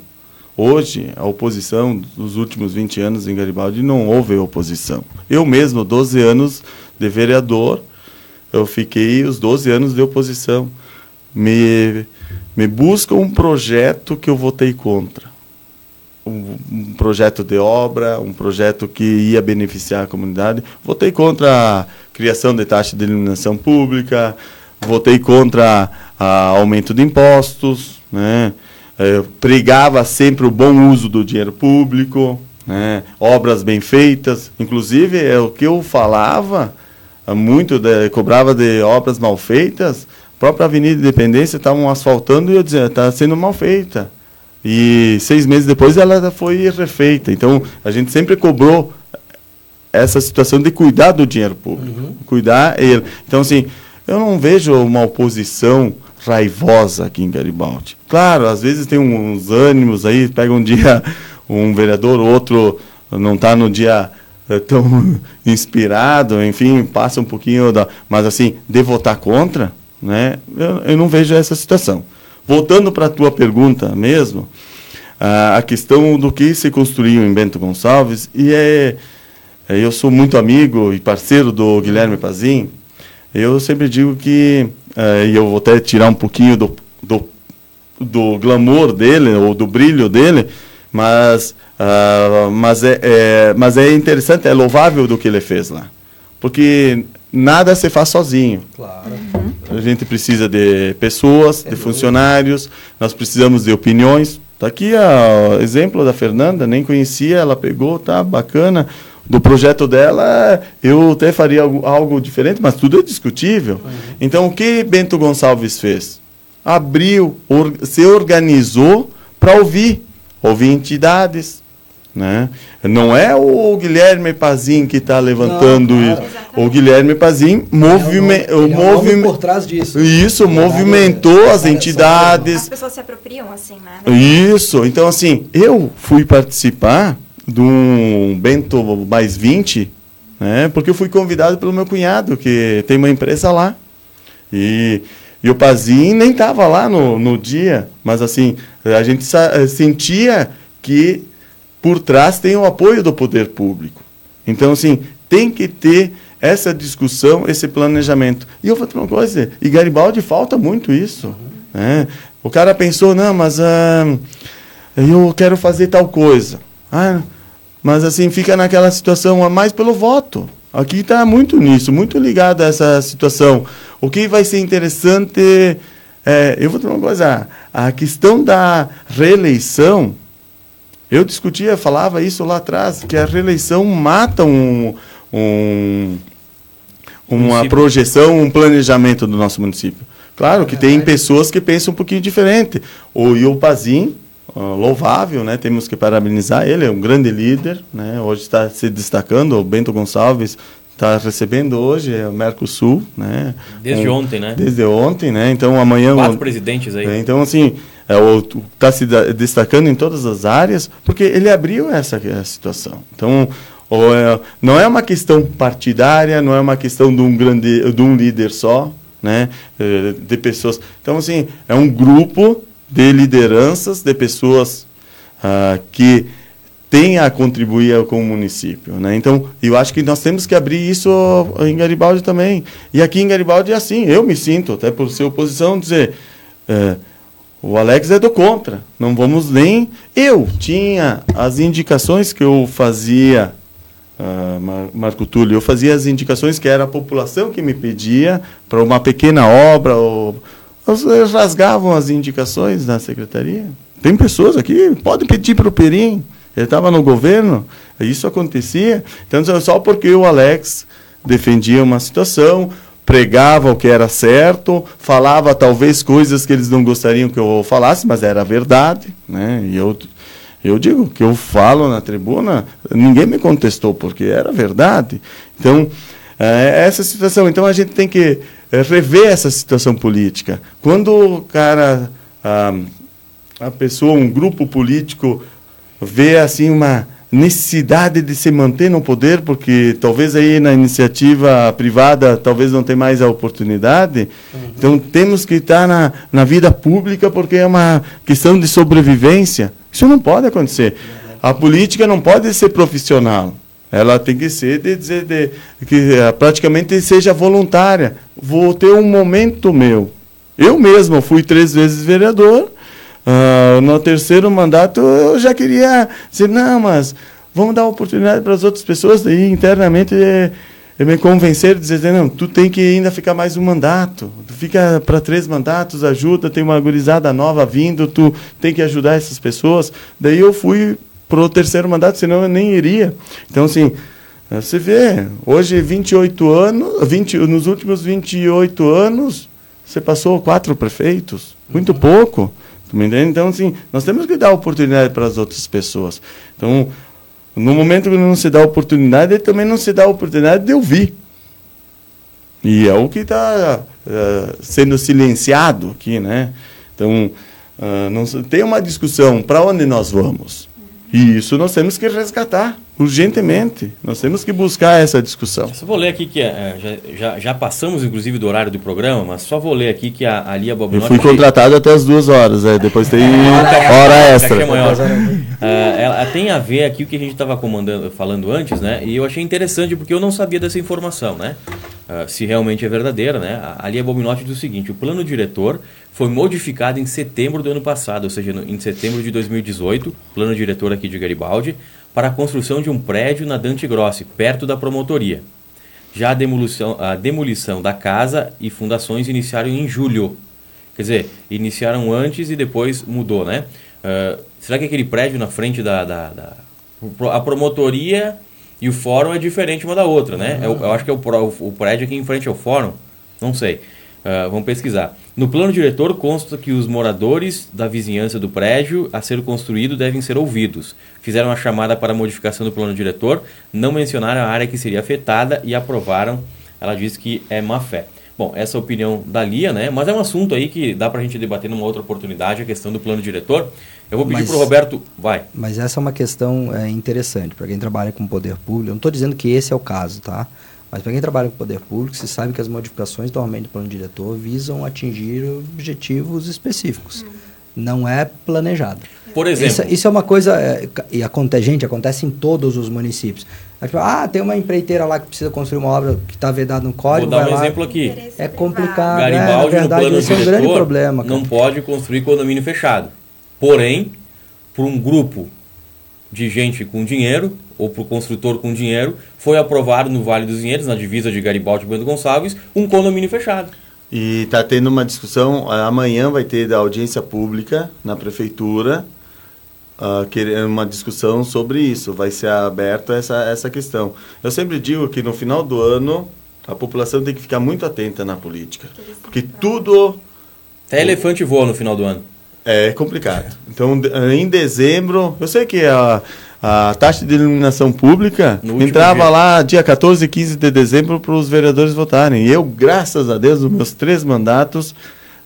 D: Hoje, a oposição dos últimos 20 anos em Garibaldi não houve oposição. Eu mesmo, 12 anos de vereador, eu fiquei os 12 anos de oposição. Me, me busca um projeto que eu votei contra. Um, um, projeto de obra, um projeto que ia beneficiar a comunidade. Votei contra a criação de taxa de iluminação pública, votei contra a, aumento de impostos, né? Eu pregava sempre o bom uso do dinheiro público, né? obras bem feitas. Inclusive, é o que eu falava muito, de, cobrava de obras mal feitas. A própria Avenida Independência estavam asfaltando e eu dizia, está sendo mal feita. E seis meses depois ela foi refeita. Então, a gente sempre cobrou essa situação de cuidar do dinheiro público, uhum. cuidar ele. Então, assim, eu não vejo uma oposição raivosa aqui em Garibaldi. Claro, às vezes tem uns ânimos aí, pega um dia um vereador, outro não está no dia é, tão inspirado, enfim, passa um pouquinho da. Mas assim, de votar contra, né? Eu, eu não vejo essa situação. Voltando para a tua pergunta mesmo, a, questão do que se construiu em Bento Gonçalves, e é eu sou muito amigo e parceiro do Guilherme Pazin. Eu sempre digo que, e eu vou até tirar um pouquinho do, do, do glamour dele, ou do brilho dele, mas, uh, mas, é, é, mas é interessante, é louvável do que ele fez lá. Porque nada se faz sozinho.
C: Claro.
D: A gente precisa de pessoas, é de funcionários, nós precisamos de opiniões. Está aqui o exemplo da Fernanda, nem conhecia, ela pegou, tá bacana do projeto dela, eu até faria algo, algo diferente, mas tudo é discutível. Uhum. Então, o que Bento Gonçalves fez? Abriu, or, se organizou para ouvir, ouvir entidades, né? Não é o Guilherme Pazin que está levantando não, isso. O Guilherme Pazin movime, é o movime,
C: por trás disso.
D: Isso, movimentou as entidades.
B: As pessoas se apropriam assim, né?
D: Isso. Então, assim, eu fui participar de um Bento mais 20, né? Porque eu fui convidado pelo meu cunhado, que tem uma empresa lá. E, e o Pazin nem estava lá no, no dia, mas assim, a gente sentia que por trás tem o apoio do poder público. Então, assim, tem que ter essa discussão, esse planejamento. E eu vou te uma coisa, e Garibaldi falta muito isso. Né? O cara pensou, não, mas ah, eu quero fazer tal coisa. Ah, mas assim, fica naquela situação a mais pelo voto. Aqui está muito nisso, muito ligado a essa situação. O que vai ser interessante, é, eu vou te uma coisa, a questão da reeleição, eu discutia, falava isso lá atrás, que a reeleição mata um, um uma município. projeção, um planejamento do nosso município. Claro que é, tem pessoas que pensam um pouquinho diferente. O Iopazin, louvável, né? Temos que parabenizar ele, é um grande líder, né? Hoje está se destacando, o Bento Gonçalves está recebendo hoje é o Mercosul, né?
A: Desde um, ontem, né?
D: Desde ontem, né? Então amanhã
A: quatro presidentes aí.
D: É, então assim, está é, se destacando em todas as áreas, porque ele abriu essa, essa situação. Então, é, não é uma questão partidária, não é uma questão de um, grande, de um líder só, né, é, de pessoas. Então, assim, é um grupo de lideranças, de pessoas ah, que têm a contribuir com o município. Né? Então, eu acho que nós temos que abrir isso em Garibaldi também. E aqui em Garibaldi é assim, eu me sinto, até por ser oposição, dizer... É, o Alex é do contra. Não vamos nem. Eu tinha as indicações que eu fazia, uh, Marco Túlio, eu fazia as indicações que era a população que me pedia para uma pequena obra. Ou, eles rasgavam as indicações na secretaria. Tem pessoas aqui, pode pedir para o Perim. Ele estava no governo, isso acontecia. Então, só porque o Alex defendia uma situação, pregava o que era certo, falava talvez coisas que eles não gostariam que eu falasse, mas era verdade, né? E eu eu digo que eu falo na tribuna, ninguém me contestou porque era verdade. Então, é essa situação, então a gente tem que é, rever essa situação política. Quando o cara a, a pessoa, um grupo político vê assim uma necessidade de se manter no poder, porque talvez aí na iniciativa privada talvez não tenha mais a oportunidade. Uhum. Então temos que estar na, na vida pública porque é uma questão de sobrevivência. Isso não pode acontecer. A política não pode ser profissional. Ela tem que ser de dizer de, que eh, praticamente seja voluntária. Vou ter um momento meu. Eu mesmo fui três vezes vereador Uh, no terceiro mandato eu já queria dizer, não, mas vamos dar oportunidade para as outras pessoas e internamente é me convencer, dizer, não, tu tem que ainda ficar mais um mandato, tu fica para três mandatos, ajuda, tem uma gurizada nova vindo, tu tem que ajudar essas pessoas. Daí eu fui para o terceiro mandato, senão eu nem iria. Então, assim, você vê, hoje 28 anos, 20, nos últimos 28 anos, você passou quatro prefeitos, muito pouco. Tu me entende? Então, assim, nós temos que dar oportunidade para as outras pessoas. Então, no momento que não se dá oportunidade, também não se dá oportunidade de ouvir. E é o que está uh, eh, sendo silenciado aqui, né? Então, uh, não, tem uma discussão para onde nós vamos. E isso nós temos que resgatar urgentemente. Nós temos que buscar essa discussão.
A: Só vou ler aqui que é, já, já, já, passamos, inclusive, do horário do programa, mas só vou ler aqui que a, a Lia
D: Bobinotti... Eu fui contratado até as duas horas, é, depois tem hora extra.
A: Uh, ela tem a ver aqui o que a gente estava falando antes, né? E eu achei interessante porque eu não sabia dessa informação, né? Uh, se realmente é verdadeira, né? A Lia Bobinotti diz o seguinte, o plano diretor foi modificado em setembro do ano passado, ou seja, em setembro de 2018, plano diretor aqui de Garibaldi, para a construção de um prédio na Dante Grossi, perto da promotoria. Já a demolição, a demolição da casa e fundações iniciaram em julho. Quer dizer, iniciaram antes e depois mudou, né? Uh, será que aquele prédio na frente da, da, da, A promotoria e o fórum é diferente uma da outra, né? Eu, eu acho que é o, o prédio aqui em frente ao fórum, não sei. Ah, vamos pesquisar. No plano diretor consta que os moradores da vizinhança do prédio a ser construído devem ser ouvidos. Fizeram a chamada para modificação do plano diretor, não mencionaram a área que seria afetada e aprovaram. Ela diz que é má fé. Bom, essa é a opinião da Lia, né? Mas é um assunto aí que dá pra gente debater numa outra oportunidade, a questão do plano diretor. Eu vou pedir
C: Mas-
A: pro Roberto. Vai.
C: Mas essa é uma questão é, interessante para quem trabalha com poder público. Eu não estou dizendo que esse é o caso, tá? Mas para quem trabalha com poder público, se sabe que as modificações normalmente do plano diretor visam atingir objetivos específicos. Não é planejado.
A: Por exemplo,
C: Isso, isso é uma coisa, é, e acontece, gente, acontece em todos os municípios. Ah, tem uma empreiteira lá que precisa construir uma obra que está vedada no código.
A: vou dar um
C: lá.
A: exemplo aqui.
C: É complicado. é, na
A: Garibaldi, no
C: verdade,
A: plano
C: esse é um
A: diretor,
C: grande problema. cara.
A: não pode construir condomínio fechado. Porém, por um grupo de gente com dinheiro, ou por construtor com dinheiro, foi aprovado no Vale dos Vinhedos, na divisa de Garibaldi e Bento Gonçalves, um condomínio fechado.
D: E está tendo uma discussão, amanhã vai ter da audiência pública na prefeitura, querendo uma discussão sobre isso, vai ser aberta essa, essa questão. Eu sempre digo que no final do ano a população tem que ficar muito atenta na política, porque tudo
A: Até elefante voa no final do ano.
D: é complicado. Então, de- em dezembro, eu sei que a, a taxa de iluminação pública entrava
A: dia.
D: lá dia 14 e 15 de dezembro para os vereadores votarem. E eu, graças a Deus, nos meus três mandatos,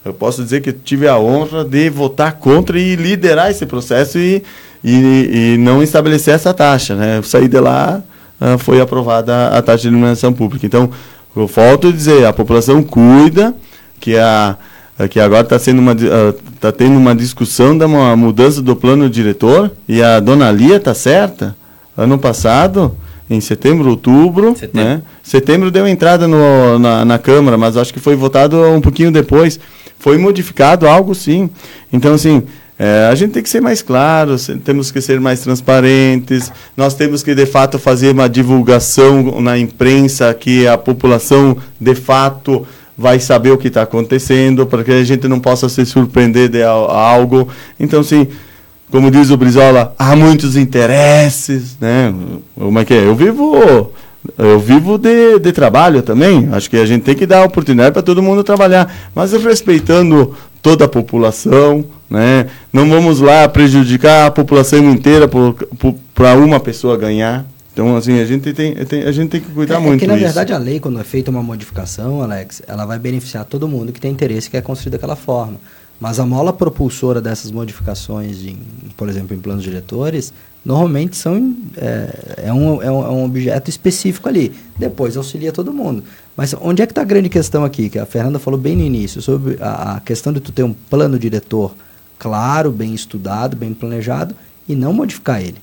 D: eu posso dizer que tive a honra de votar contra e liderar esse processo e, e, e não estabelecer essa taxa. Né? Eu saí de lá, ah, foi aprovada a taxa de iluminação pública. Então, eu volto a dizer, a população cuida, que a é que agora está sendo uma ah, tá tendo uma discussão da uma mudança do plano diretor e a dona Lia está certa. Ano passado, em setembro, outubro,
A: Setembro.
D: né? Setembro deu entrada no, na, na Câmara, mas acho que foi votado um pouquinho depois. Foi modificado algo, sim. Então, assim, é, a gente tem que ser mais claro, temos que ser mais transparentes, nós temos que, de fato, fazer uma divulgação na imprensa que a população, de fato, vai saber o que está acontecendo, para que a gente não possa se surpreender de al- algo. Então, assim, como diz o Brizola, há muitos interesses, né? Como é que é? Eu vivo, eu vivo de, de trabalho também. Acho que a gente tem que dar oportunidade para todo mundo trabalhar, mas respeitando toda a população, né? Não vamos lá prejudicar a população inteira para uma pessoa ganhar. Então, assim, a gente tem, tem- a gente tem que cuidar
C: é,
D: muito
C: é que, na
D: disso.
C: verdade, a lei, quando é feita uma modificação, Alex, ela vai beneficiar todo mundo que tem interesse e quer construir daquela forma. Mas a mola propulsora dessas modificações, em, por exemplo, em planos diretores, normalmente são é, é um, é, um, é um objeto específico ali. Depois auxilia todo mundo. Mas onde é que está a grande questão aqui? Que a Fernanda falou bem no início, sobre a, a questão de tu ter um plano diretor claro, bem estudado, bem planejado, e não modificar ele.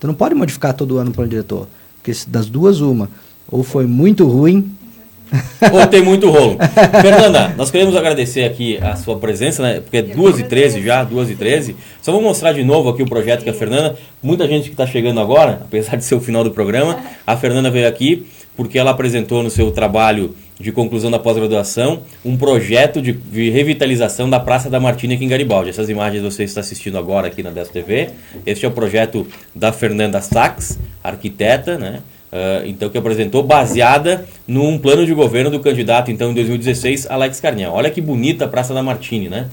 C: Tu não pode modificar todo ano o plano diretor. Porque das duas, uma. Ou foi muito ruim.
A: Ou tem muito rolo. Fernanda, nós queremos agradecer aqui a sua presença, né? Porque é 2h13 já, 2h13. Só vou mostrar de novo aqui o projeto que a Fernanda. Muita gente que está chegando agora, apesar de ser o final do programa, a Fernanda veio aqui porque ela apresentou no seu trabalho de conclusão da pós-graduação um projeto de, revitalização da Praça da Martina aqui em Garibaldi. Essas imagens você está assistindo agora aqui na Desto TV. Este é o projeto da Fernanda Sachs, arquiteta, né? Ah, então que apresentou baseada num plano de governo do candidato então em 2016 Alex Carniel. Olha que bonita a Praça da Martini, né?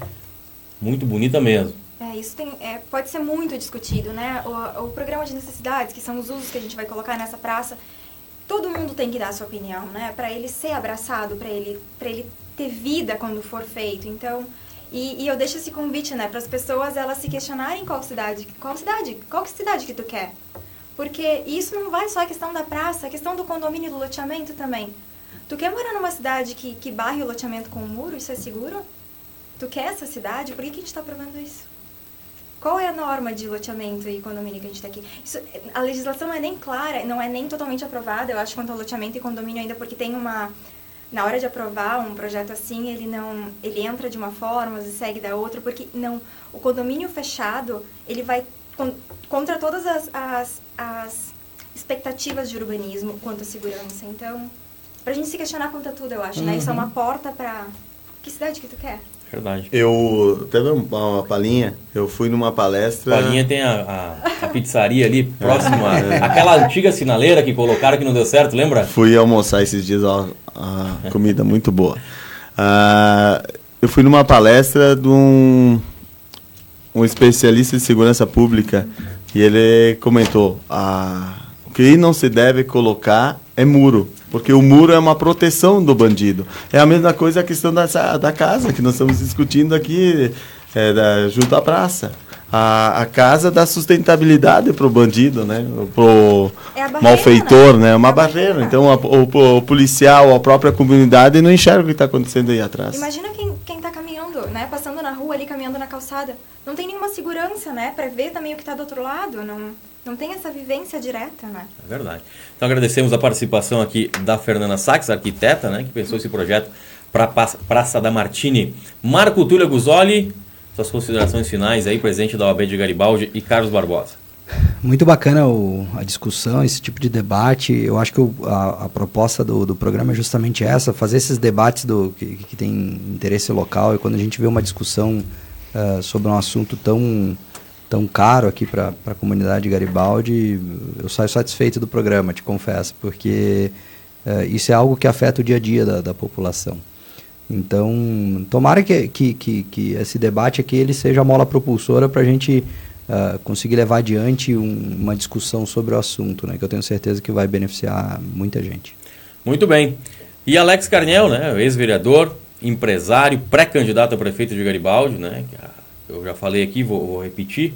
A: Muito bonita mesmo.
B: É, isso tem, é, pode ser muito discutido, né? O, o programa de necessidades, que são os usos que a gente vai colocar nessa praça, todo mundo tem que dar a sua opinião, né? Para ele ser abraçado, para ele, pra ele ter vida quando for feito. Então, e, e eu deixo esse convite, né, para as pessoas elas se questionarem qual cidade, qual cidade, qual cidade que tu quer. Porque isso não vai só a questão da praça, a questão do condomínio do loteamento também. Tu quer morar numa cidade que, que barre o loteamento com um muro, isso é seguro? Tu quer essa cidade? Por que, que a gente está aprovando isso? Qual é a norma de loteamento e condomínio que a gente está aqui? Isso, a legislação não é nem clara, não é nem totalmente aprovada, eu acho, quanto ao loteamento e condomínio ainda, porque tem uma... Na hora de aprovar um projeto assim, ele não... Ele entra de uma forma e segue da outra, porque não... O condomínio fechado, ele vai con- contra todas as, as, as expectativas de urbanismo quanto à segurança. Então, pra gente se questionar quanto a tudo, eu acho, né? Isso é uma porta pra... Que cidade que tu quer?
A: Verdade.
D: Eu, teve uma, uma palhinha, eu fui numa palestra...
A: Palinha tem a, a, a pizzaria ali, próximo a, aquela antiga sinaleira que colocaram que não deu certo, lembra?
D: Fui almoçar esses dias, ó, a comida muito boa. Ah, eu fui numa palestra de um, um especialista de segurança pública e ele comentou: ah, o que não se deve colocar é muro, porque o muro é uma proteção do bandido. É a mesma coisa a questão da, da casa que nós estamos discutindo aqui é, da, junto à praça. A, a casa dá sustentabilidade para o bandido, né? Pro
B: É a barreira,
D: malfeitor,
B: né?
D: né? É uma
B: É
D: barreira.
B: barreira.
D: Então a- o, o policial, a própria comunidade não enxerga o que está acontecendo aí atrás.
B: Imagina quem, quem tá caminhando, né? Passando na rua ali, caminhando na calçada. Não tem nenhuma segurança, né? Pra ver também o que tá do outro lado. Não, não tem essa vivência direta, né?
A: É verdade. Então agradecemos a participação aqui da Fernanda Sachs, arquiteta, né, que pensou esse projeto para Praça da Martini. Marco Túlio Guzoli, suas considerações finais aí, presidente da OAB de Garibaldi e Carlos Barbosa.
C: Muito bacana o- a discussão, esse tipo de debate. Eu acho que o- a, a proposta do, do programa é justamente essa, fazer esses debates do, que, que tem interesse local. E quando a gente vê uma discussão ah, sobre um assunto tão, tão caro aqui para a comunidade de Garibaldi, eu saio satisfeito do programa, te confesso, porque ah, isso é algo que afeta o dia a dia da, da população. Então, tomara que, que, que, que esse debate aqui ele seja a mola propulsora para a gente ah, conseguir levar adiante um- uma discussão sobre o assunto, né? Que eu tenho certeza que vai beneficiar muita gente.
A: Muito bem. E Alex Carnel, né, ex-vereador, empresário, pré-candidato a prefeito de Garibaldi, né, eu já falei aqui, vou, vou repetir,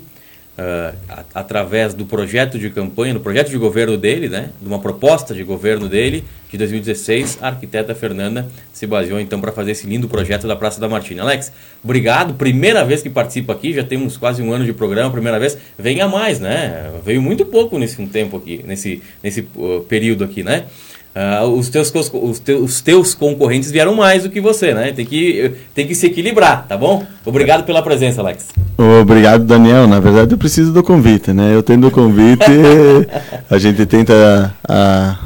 A: ah, a- através do projeto de campanha, do projeto de governo dele, né, de uma proposta de governo dele, de 2016, a arquiteta Fernanda se baseou então para fazer esse lindo projeto da Praça da Martina. Alex, obrigado, primeira vez que participa aqui, já temos quase um ano de programa, primeira vez, venha mais, né, veio muito pouco nesse tempo aqui, nesse, nesse uh, período aqui, né, ah, os, teus, os, teus, os teus concorrentes vieram mais do que você, né? Tem que, tem que se equilibrar, tá bom? Obrigado pela presença, Alex.
D: Obrigado, Daniel. Na verdade, eu preciso do convite, né? Eu tendo o convite, a gente tenta a-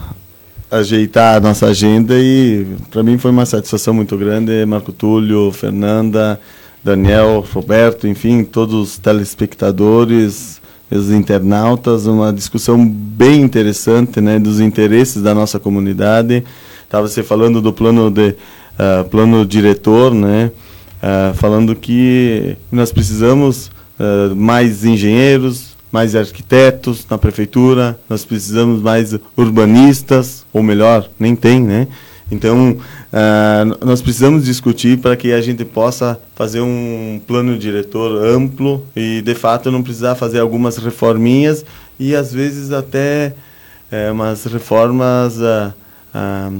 D: ajeitar a nossa agenda e para mim foi uma satisfação muito grande. Marco Túlio, Fernanda, Daniel, Roberto, enfim, todos os telespectadores, os internautas, uma discussão bem interessante, né, dos interesses da nossa comunidade. Estava você falando do plano de ah, plano diretor, né? Ah, falando que nós precisamos ah, mais engenheiros, mais arquitetos na prefeitura, nós precisamos mais urbanistas, ou melhor, nem tem, né? Então, n- nós precisamos discutir para que a gente possa fazer um plano diretor amplo e, de fato, não precisar fazer algumas reforminhas e, às vezes, até eh, umas reformas ah, ah,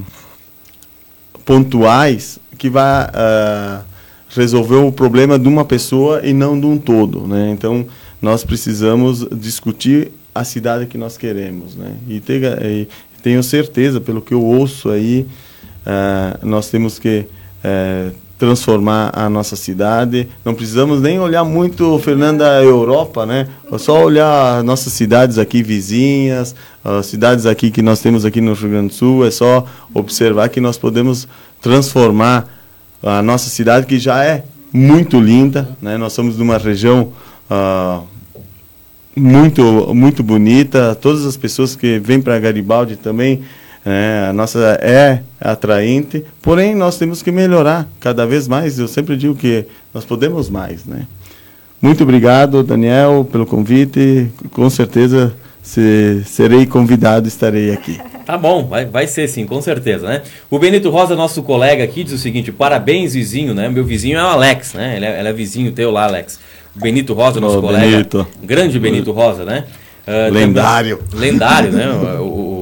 D: pontuais que ah, resolver o problema de uma pessoa e não de um todo, né? Então nós precisamos discutir a cidade que nós queremos, né? E, tega- e tenho certeza, pelo que eu ouço aí, ah, nós temos que eh, transformar a nossa cidade. Não precisamos nem olhar muito, Fernanda, a Europa, né? É só olhar nossas cidades aqui vizinhas, as cidades aqui que nós temos aqui no Rio Grande do Sul. É só observar que nós podemos transformar a nossa cidade, que já é muito linda, né? Nós somos de uma região ah, muito muito bonita. Todas as pessoas que vêm para Garibaldi também, né, a nossa é atraente. Porém, nós temos que melhorar cada vez mais. Eu sempre digo que nós podemos mais, né? Muito obrigado, Daniel, pelo convite. Com certeza, se serei convidado, estarei aqui.
A: Tá bom, vai, vai ser sim, com certeza, né? O Benito Rosa, nosso colega aqui, diz o seguinte: parabéns, vizinho, né? Meu vizinho é o Alex, né? Ele é, ele é vizinho teu lá, Alex. O Benito Rosa, nosso
D: Ô,
A: colega.
D: Benito.
A: Grande Benito Rosa, né? Ah,
D: Lendário.
A: também- lendário, né? O- o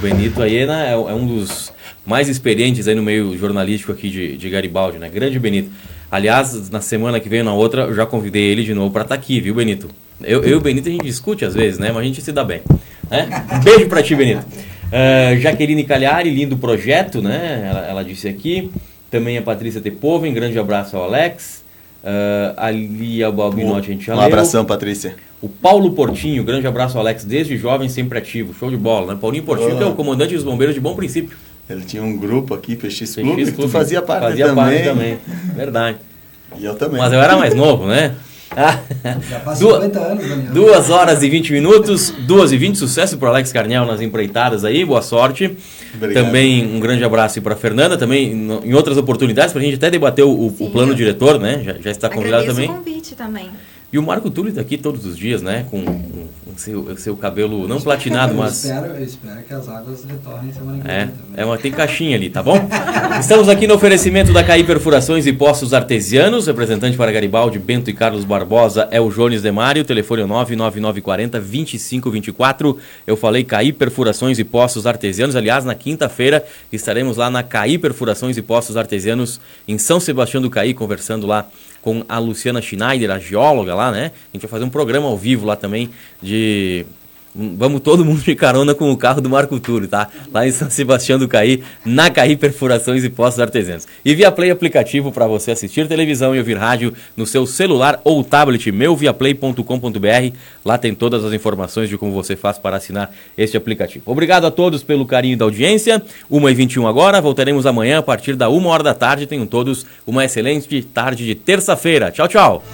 A: Benito aí né, é, é um dos mais experientes aí no meio jornalístico aqui de, de Garibaldi, né? Grande Benito. Aliás, na semana que vem, na outra, eu já convidei ele de novo para estar aqui, viu, Benito? Eu, eu e o Benito a gente discute às vezes, né? Mas a gente se dá bem. Né? Beijo pra ti, Benito. Ah, Jaqueline Calhari, lindo projeto, né? Ela, ela disse aqui. Também a Patrícia Tepoven, grande abraço ao Alex. Ah, a Lia Balbinotti, a gente já
D: Um abração, Patrícia.
A: O Paulo Portinho, grande abraço Alex, desde jovem sempre ativo. Show de bola, né? Paulinho Portinho, que é o comandante dos bombeiros de bom princípio.
D: Ele tinha um grupo aqui, PX
A: PX
D: Clube, que tu
A: Clube.
D: fazia parte
A: Fazia
D: também.
A: parte também, verdade.
D: E eu também.
A: Mas eu era mais novo, né?
C: Já faz
A: Duas-
C: 50 anos, Daniel.
A: Duas horas e 20 minutos, duas e 20, sucesso para Alex Carnel nas empreitadas aí, boa sorte.
D: Obrigado.
A: Também um grande abraço para Fernanda, também em outras oportunidades, para a gente até debater o, o
B: Sim.
A: plano diretor, né? Já, já está convidado também.
B: o convite também.
A: E o Marco Túlio está aqui todos os dias, né? Com o seu, seu cabelo não platinado,
C: Eu
A: mas.
C: espero, eu espero que as águas retornem semana que
A: É,
C: vem também.
A: é uma, tem caixinha ali, tá bom? Estamos aqui no oferecimento da CAI Perfurações e Poços Artesianos. Representante para Garibaldi, Bento e Carlos Barbosa é o Jones Demário. Telefone é 99940 2524. Eu falei CAI Perfurações e Poços Artesianos. Aliás, na quinta-feira estaremos lá na CAI Perfurações e Poços Artesianos em São Sebastião do Caí, conversando lá com a Luciana Schneider, a geóloga lá, né? A gente vai fazer um programa ao vivo lá também de Vamos todo mundo de carona com o carro do Marco Túlio, tá? Lá em São Sebastião do Caí, na Caí Perfurações e Postos Artesianos. E via Play aplicativo para você assistir televisão e ouvir rádio no seu celular ou tablet, meuviaplay.com.br. Lá tem todas as informações de como você faz para assinar este aplicativo. Obrigado a todos pelo carinho da audiência. 1h21 agora, voltaremos amanhã a partir da 1 hora da tarde. Tenham todos uma excelente tarde de terça-feira. Tchau, tchau.